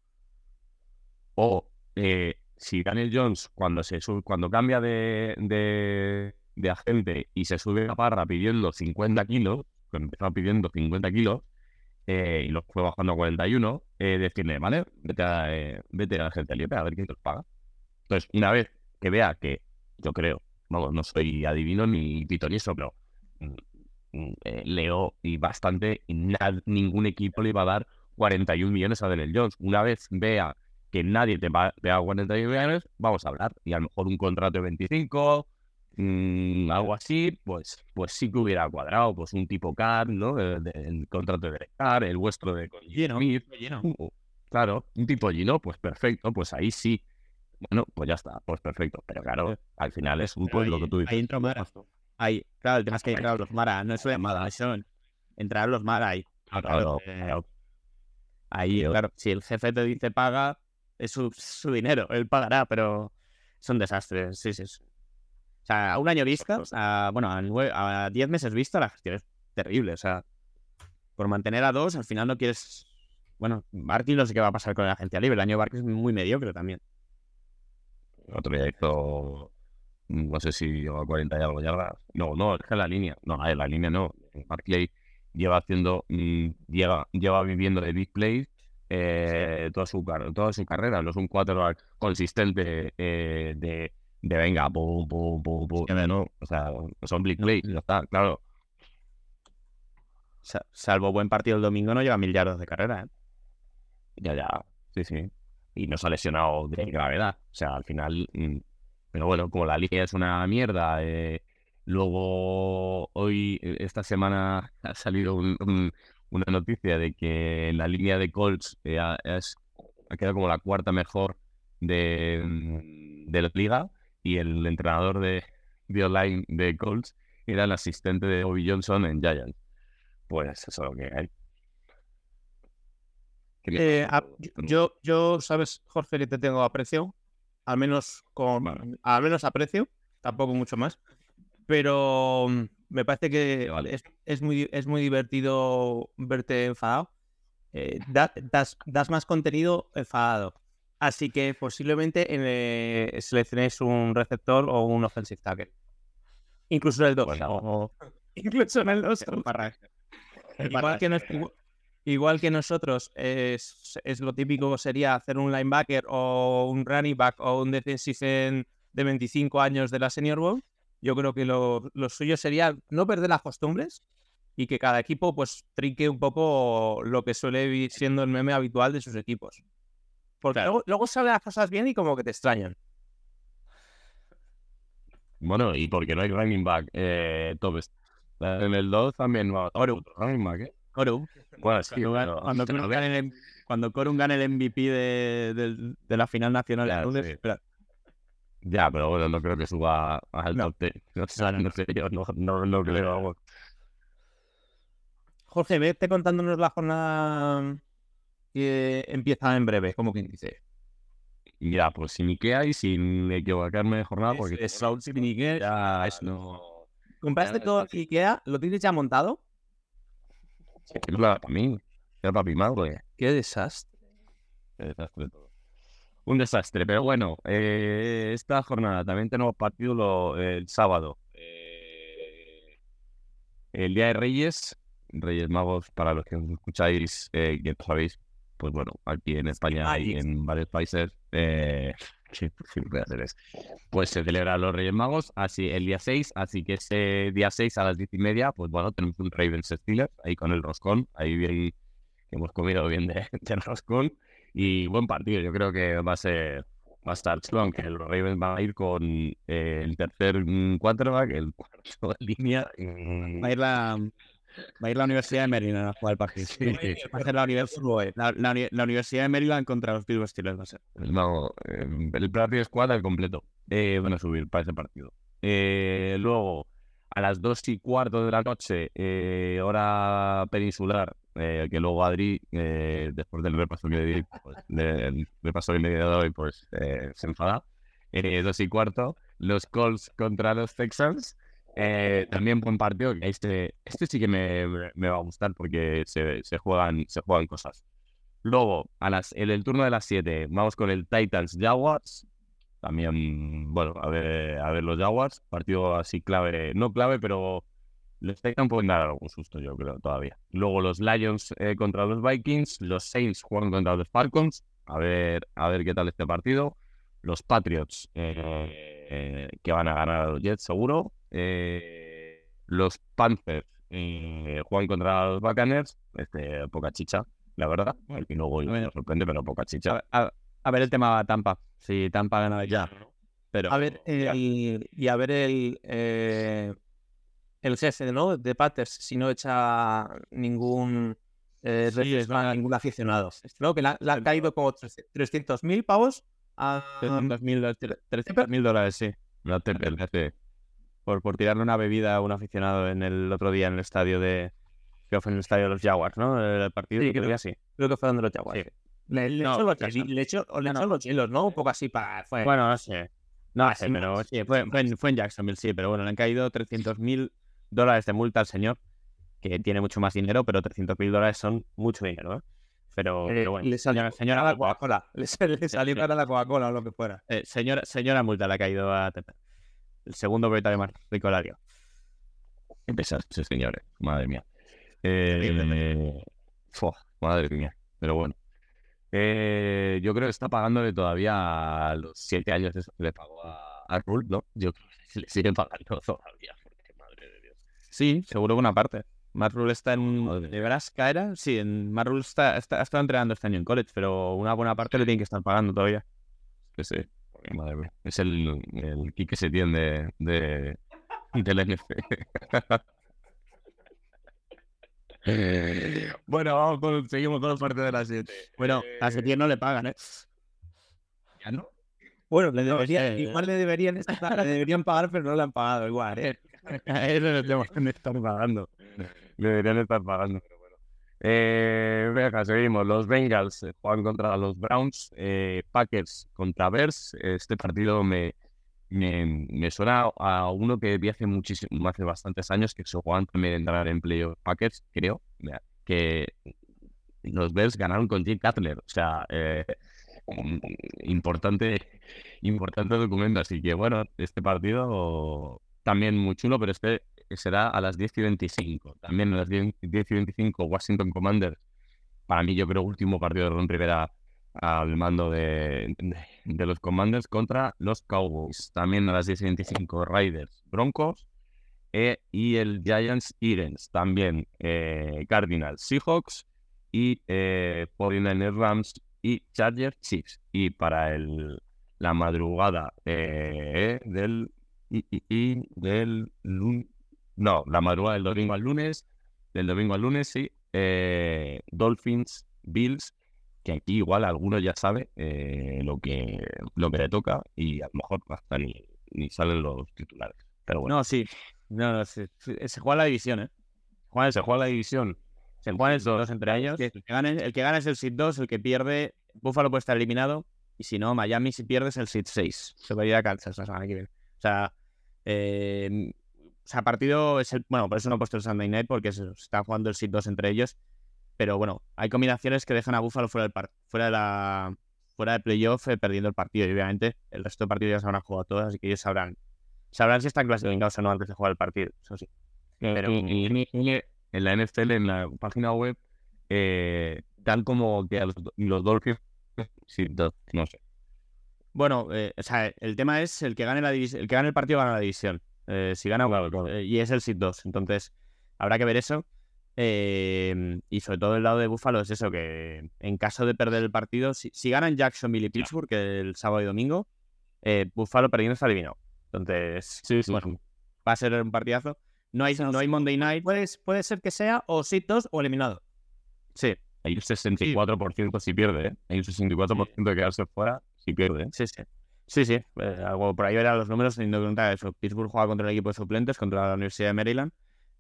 [SPEAKER 5] O eh, si Daniel Jones, cuando se sube, cuando cambia de, de, de agente y se sube a parra pidiendo 50 kilos, que empezó pidiendo 50 kilos, eh, y lo fue bajando a 41, eh, decirle, vale, vete a, eh, vete a la agencia libre a ver quién te los paga. Entonces, una vez que vea que, yo creo, vamos, no soy adivino ni pitonizo, pero mm, mm, eh, leo y bastante, y ningún equipo le iba a dar 41 millones a Daniel Jones. Una vez vea que nadie te va te da 41 millones, vamos a hablar. Y a lo mejor un contrato de 25, mm, algo así, pues, pues sí que hubiera cuadrado, pues un tipo CAR, ¿no? El, el contrato de Derek Carr, el vuestro de Smith.
[SPEAKER 6] lleno.
[SPEAKER 5] Uh, Claro, un tipo Gino, pues perfecto, pues ahí sí. Bueno, pues ya está, pues perfecto. Pero claro, al final es un poco lo
[SPEAKER 6] ahí-
[SPEAKER 5] que tú dices.
[SPEAKER 6] ahí entró Mara. Ahí, claro, el tema es que
[SPEAKER 5] Ahí.
[SPEAKER 6] entraron los Mara, no es una llamada, son entrar los Mara ahí.
[SPEAKER 5] Claro,
[SPEAKER 6] eh,
[SPEAKER 5] claro.
[SPEAKER 6] Ahí,
[SPEAKER 5] Yo-
[SPEAKER 6] claro, si el jefe te dice paga, es su, su dinero, él pagará, pero es un desastre, sí, sí. sí. O sea, a un año vista, a, bueno, a, nueve, a diez meses vista, la gestión es terrible, o sea, por mantener a dos, al final no quieres, bueno, Barkley no sé qué va a pasar con la agencia libre. El año de Barkley es muy mediocre también.
[SPEAKER 5] Otro día hizo, no sé si lleva 40 y algo yardas. No, no, es que la línea. No, en la línea no. Barclay lleva haciendo, mm, lleva, lleva viviendo de big plays eh, toda, su, toda su carrera. No es un quarterback consistente eh, de, de venga, pum, pum, pum, pum. No, o sea, son big plays, ya está, claro.
[SPEAKER 6] Sa- salvo buen partido el domingo, no lleva mil yardas de carrera. ¿eh?
[SPEAKER 5] Ya, ya, sí, sí. Y no se ha lesionado de gravedad. O sea, al final. mm, Pero bueno, como la línea es una mierda. eh, luego, hoy, eh, esta semana, ha salido un- un- una noticia de que la línea de Colts eh, ha, es- ha quedado como la cuarta mejor de, mm, de la liga. Y el entrenador de, de online de Colts era el asistente de Bobby Johnson en Giants. Pues eso es lo que hay. ¿Qué le
[SPEAKER 4] Eh, a- yo- yo, sabes, Jorge, que te tengo aprecio, al menos con,
[SPEAKER 5] Vale.
[SPEAKER 4] al menos aprecio, tampoco mucho más, pero mm, me parece que
[SPEAKER 5] Vale.
[SPEAKER 4] es, es muy, es muy divertido verte enfadado. Eh, da- das, das más contenido enfadado. Así que posiblemente eh, seleccionéis un receptor o un offensive tackle. Incluso en el 2.
[SPEAKER 5] Bueno.
[SPEAKER 4] Incluso en el 2. [laughs] Igual que, nos- igu- igual que nosotros, es, es lo típico sería hacer un linebacker o un running back o un defensive end de 25 años de la Senior Bowl. Yo creo que lo, lo suyo sería no perder las costumbres y que cada equipo pues trinque un poco lo que suele vi- siendo el meme habitual de sus equipos. Porque luego, luego salen las cosas bien y como que te extrañan.
[SPEAKER 5] Bueno, y porque no hay running back eh, top. En el 2 también no hay running back, ¿eh?
[SPEAKER 6] Coru.
[SPEAKER 5] Bueno, sí,
[SPEAKER 6] Cuando,
[SPEAKER 5] pero-
[SPEAKER 6] cuando, [laughs]
[SPEAKER 5] pero
[SPEAKER 6] Corum
[SPEAKER 5] ve-
[SPEAKER 6] gane el, cuando Corum gane el MVP de, la final nacional,
[SPEAKER 5] Ya,
[SPEAKER 6] entonces,
[SPEAKER 5] sí.
[SPEAKER 6] espera,
[SPEAKER 5] Ya, pero bueno, no creo que suba al
[SPEAKER 6] No.
[SPEAKER 5] top 10. [laughs] No, sé, no sé, yo no, no, no creo. vamos.
[SPEAKER 4] Jorge, vete contándonos la jornada que empieza en breve, como quien dice.
[SPEAKER 5] Ya, pues sin Ikea y sin equivocarme de jornada, porque
[SPEAKER 4] Es- es Miguel.
[SPEAKER 5] ya no.
[SPEAKER 4] ¿Compraste todo. IKEA? ¿Lo tienes ya montado?
[SPEAKER 5] Es para mí, es para mi madre.
[SPEAKER 4] Qué desastre.
[SPEAKER 5] Qué desastre todo. Un desastre, pero bueno, eh, esta jornada también tenemos partido lo- el sábado. Eh, el Día de Reyes, Reyes Magos, para los que os escucháis, eh, que sabéis, pues bueno, aquí en España y en varios países, eh, eso. pues se celebran los Reyes Magos, así el día 6, así que ese día 6 a las 10 y media, pues bueno, tenemos un Ravens Steelers ahí con el roscón, ahí bien, hemos comido bien de, [laughs] de. Y buen partido, yo creo que va a ser va a estar chulo, aunque los Ravens van a ir con eh, el tercer mm, quarterback, el cuarto de línea.
[SPEAKER 6] va a ir la, va a ir la Universidad de Maryland a jugar el partido. [laughs]
[SPEAKER 5] Sí.
[SPEAKER 6] Va a ser la, univers- la, la la Universidad de Maryland contra los Pittsburgh Steelers. Va a ser.
[SPEAKER 5] No, eh, el practice squad al completo. Eh, van a subir para ese partido. Eh, luego, a las dos y cuarto de la noche, eh, hora peninsular, eh, que luego Adri, eh, después del repaso que le di, pues, del repaso que le he dado hoy, pues eh, se enfada. Eh, dos y cuarto, los Colts contra los Texans. Eh, también buen partido. Este, este sí que me, me- va a gustar porque se, se juegan, se juegan cosas. Luego, a las, en el turno de las 7, vamos con el Titans Jaguars. También, bueno, a ver, a ver los Jaguars. Partido así clave, no clave, pero los Titans pueden dar algún susto, yo creo, todavía. Luego los Lions eh, contra los Vikings. Los Saints juegan contra los Falcons. A ver, a ver qué tal este partido. Los Patriots, eh, que van a ganar a los Jets, seguro. Eh, los Panthers eh, juegan contra los Buccaneers. Este, poca chicha, la verdad. Y luego me sorprende, pero poca chicha.
[SPEAKER 6] A, a- a ver el tema Tampa. Si Tampa gana ya. Pero,
[SPEAKER 4] A ver, el- y a ver el, eh, el jefe, ¿no? De Patters, si no echa ningún, eh,
[SPEAKER 6] Sí,
[SPEAKER 4] a ningún aficionado. ¿no? Que le ha- le han caído como 300.000 pavos a...
[SPEAKER 6] 300 mil dólares, sí.
[SPEAKER 5] No te perdete.
[SPEAKER 6] Por, por tirarle una bebida a un aficionado en el otro día en el estadio de. Creo que fue en el estadio de los Jaguars, ¿no? El partido.
[SPEAKER 4] Sí, creo-
[SPEAKER 6] día sí.
[SPEAKER 4] Creo que fueron de los Jaguars.
[SPEAKER 6] Sí.
[SPEAKER 4] Le, le
[SPEAKER 6] No,
[SPEAKER 4] echó los, le echó- le echó los ¿no? Un poco así para... Fue.
[SPEAKER 6] Bueno, no sé. No
[SPEAKER 4] Así
[SPEAKER 6] sé, pero sí, fue, fue en, fue en Jacksonville, sí, pero bueno, le han caído 300 mil dólares de multa al señor, que tiene mucho más dinero, pero 300 mil dólares son mucho dinero, ¿eh? Pero,
[SPEAKER 4] Eh,
[SPEAKER 6] pero bueno,
[SPEAKER 4] le salió
[SPEAKER 6] señora, señora,
[SPEAKER 4] la Coca-Cola. Le, le [laughs] salió cara la Coca-Cola o lo que fuera.
[SPEAKER 6] eh, señora, señora multa le ha caído a. El segundo propietario más rico de la liga.
[SPEAKER 5] Qué pesados ese señores, madre mía. Eh, madre mía, pero bueno. Eh, yo creo que está pagándole todavía a los siete años eso que le pagó a, a Rule, ¿no? Yo creo que se le siguen pagando [laughs] todavía, porque madre de Dios.
[SPEAKER 6] Sí, seguro que una parte. Matt Rule está en
[SPEAKER 5] Madre.
[SPEAKER 6] Nebraska, ¿era? Sí, en Matt Rule está, está, ha estado entrenando este año en college, pero una buena parte le tienen que estar pagando todavía.
[SPEAKER 5] Que sí, porque, madre mía. Es el, el Quique Setién de, de, del NF. bueno, vamos con, seguimos con la parte de las 7.
[SPEAKER 6] Bueno, a Setién no le pagan, ¿eh?
[SPEAKER 5] ¿Ya no?
[SPEAKER 4] Bueno, le debería-
[SPEAKER 6] eh,
[SPEAKER 4] igual le deberían, estar- le deberían pagar, pero no le han pagado igual. ¿eh? [laughs]
[SPEAKER 5] Eso le deberían estar pagando. Le deberían estar pagando. Eh, seguimos. Los Bengals eh, juegan contra los Browns. eh, Packers contra Bears. Este partido me, me, me suena a uno que vi hace muchísimo, hace bastantes años, que se jugaban también en entrar en playoff Packers, creo. Que los Bears ganaron con Jim Cutler. O sea, eh, importante, importante documento. Así que bueno, este partido también muy chulo, pero este será a las 10 y 25. También a las 10, 10 y 25, Washington Commanders. Para mí, yo creo, último partido de Ron Rivera al mando de, de, los Commanders contra los Cowboys. También a las 10 y 25, Raiders, Broncos. eh, y el Giants Irens. También eh, Cardinals, Seahawks. Y eh, 49ers Rams y Chargers Chiefs. Y para el, la madrugada eh, del y del lunes. No, la madrugada del domingo al lunes. Del domingo al lunes, sí. eh, Dolphins, Bills, que aquí igual alguno ya sabe eh, lo, que, lo que le toca y a lo mejor hasta ni, ni salen los titulares. Pero bueno,
[SPEAKER 6] No, sí. No, no, sí, se juega la división, ¿eh?
[SPEAKER 5] Se juega la división.
[SPEAKER 6] Se juegan estos dos entre ellos. El que, el gana es el Seed 2, el que pierde, Buffalo puede estar eliminado. Y si no, Miami, si pierde, es el Seed 6. Se va a ir a Kansas la semana que viene. O sea, eh, o sea, partido es el. Bueno, por eso no he puesto el Sunday Night, porque se, está jugando el Seed 2 entre ellos. Pero bueno, hay combinaciones que dejan a Buffalo fuera del par- fuera de la fuera de playoff eh, perdiendo el partido. Y obviamente el resto de partidos ya se habrán jugado todos, así que ellos sabrán. Sabrán si están clasificados o no antes de jugar el partido. Eso sí. Pero-
[SPEAKER 5] Y- y NFL, en la NFL, en la página web, eh, dan como que los, los Dolphins. Sí, no sé.
[SPEAKER 6] Bueno, eh, o sea, el tema es el que gane la división, el que gane el partido gana la división. Eh, si gana,
[SPEAKER 5] Claro, claro.
[SPEAKER 6] eh, y es el SID 2. Entonces, habrá que ver eso. Eh, y sobre todo el lado de Buffalo es eso, que en caso de perder el partido, si, si ganan Jacksonville y Pittsburgh que el sábado y domingo, eh, Buffalo perdiendo está eliminado. Entonces,
[SPEAKER 5] Sí, sí,
[SPEAKER 6] bueno, va a ser un partidazo. No hay, no hay Monday Night.
[SPEAKER 4] Puede, puede ser que sea o sitos o eliminado.
[SPEAKER 6] Sí,
[SPEAKER 5] Hay un 64% si pierde, ¿eh? Hay un 64% de quedarse fuera si pierde.
[SPEAKER 6] Sí, sí. Sí, sí. eh, algo por ahí verán los números teniendo en cuenta eso. Pittsburgh juega contra el equipo de suplentes, contra la Universidad de Maryland.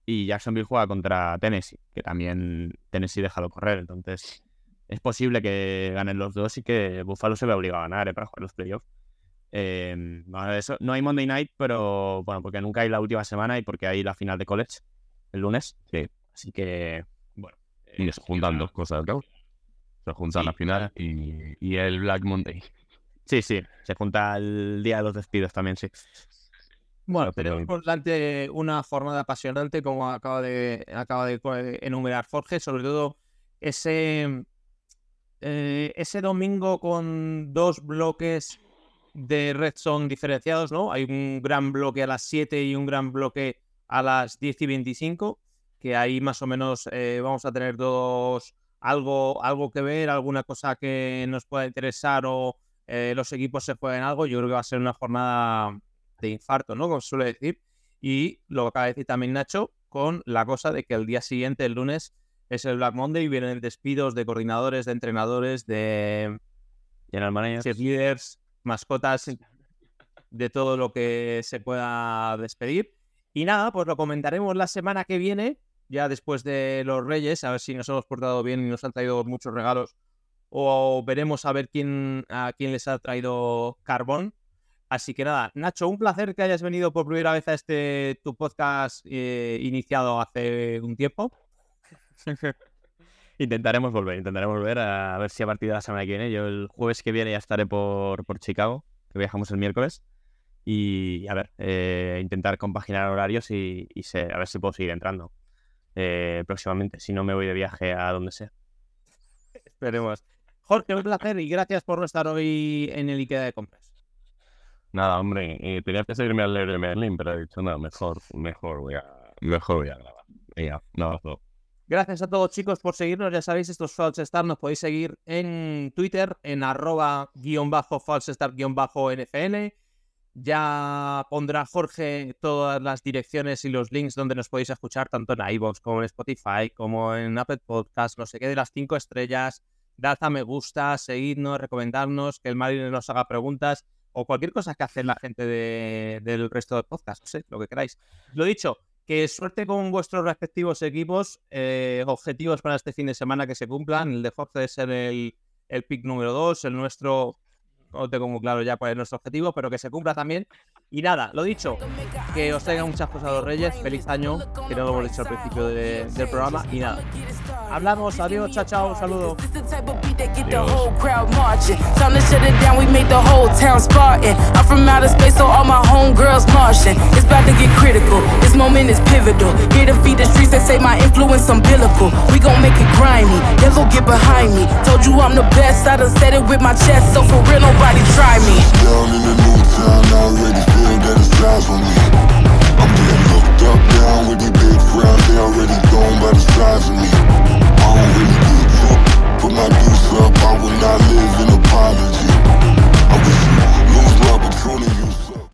[SPEAKER 6] Y Jacksonville juega contra Tennessee, que también Tennessee déjalo correr. Entonces, es posible que ganen los dos y que Buffalo se vea obligado a ganar eh, para jugar los playoffs. Eh, eso. No hay Monday Night, pero bueno, porque nunca hay la última semana y porque hay la final de college el lunes.
[SPEAKER 5] Sí.
[SPEAKER 6] Así que, bueno.
[SPEAKER 5] Y
[SPEAKER 6] eh,
[SPEAKER 5] se juntan dos cosas, ¿no? Se juntan
[SPEAKER 6] Sí.
[SPEAKER 5] la final y, y el Black Monday.
[SPEAKER 6] Sí, sí. Se junta el día de los despidos también, sí.
[SPEAKER 4] Bueno,
[SPEAKER 5] pero-
[SPEAKER 4] tenemos por delante una jornada apasionante, como acaba de, acaba de enumerar Jorge, sobre todo ese, eh, ese domingo con dos bloques de Red Zone diferenciados, ¿no? Hay un gran bloque a las 7 y un gran bloque a las 10 y 25, que ahí más o menos eh, vamos a tener todos algo, algo que ver, alguna cosa que nos pueda interesar o eh, los equipos se jueguen algo. Yo creo que va a ser una jornada de infarto, ¿no? Como suele decir. Y lo que acaba de decir también Nacho, con la cosa de que el día siguiente, el lunes, es el Black Monday y vienen despidos de coordinadores, de entrenadores, de cheerleaders, mascotas, de todo lo que se pueda despedir. Y nada, pues lo comentaremos la semana que viene, ya después de los Reyes, a ver si nos hemos portado bien y nos han traído muchos regalos. O veremos a ver quién, a quién les ha traído carbón. Así que nada, Nacho, un placer que hayas venido por primera vez a este tu podcast eh, iniciado hace un tiempo. [laughs]
[SPEAKER 6] intentaremos volver, intentaremos volver a, ver si a partir de la semana que viene, yo el jueves que viene ya estaré por, por Chicago, que viajamos el miércoles, y a ver, eh, intentar compaginar horarios y, a ver si puedo seguir entrando eh, próximamente, si no me voy de viaje a donde sea.
[SPEAKER 4] Esperemos. Jorge, un placer y gracias por estar hoy en el Ikea de Compras.
[SPEAKER 5] Nada, hombre, eh, tenía que seguirme al leer de Merlin, pero he dicho, nada, mejor, mejor voy a, mejor voy a grabar. Ya, nada, todo.
[SPEAKER 4] Gracias a todos chicos por seguirnos. Ya sabéis, estos False Start nos podéis seguir en Twitter, en arroba guion bajo false guion bajo NFL. Ya pondrá Jorge todas las direcciones y los links donde nos podéis escuchar, tanto en iVoox como en Spotify, como en Apple Podcast, no sé qué, de las cinco estrellas. Dad a me gusta, seguidnos, recomendarnos, que el Marine nos haga preguntas o cualquier cosa que hace la gente del resto de podcast, no sé, lo que queráis. Lo dicho, que suerte con vuestros respectivos equipos, eh, objetivos para este fin de semana que se cumplan. El de debe ser el, el pick número 2, el nuestro no tengo muy claro ya cuál es nuestro objetivo, pero que se cumpla también. Y nada, lo dicho, que os traigan muchas cosas a los Reyes, feliz año, que no lo hemos dicho al principio del programa, y nada. Hablamos, adiós, chao, chao, saludos. nobody try me.
[SPEAKER 7] Down in the new town, I already feel that it's time for me. I'm getting looked up down with the big crowd, they already gone by the size of me. I don't really give a fuck. put my goose up, I will not live in apology. I wish you lose my opportunity.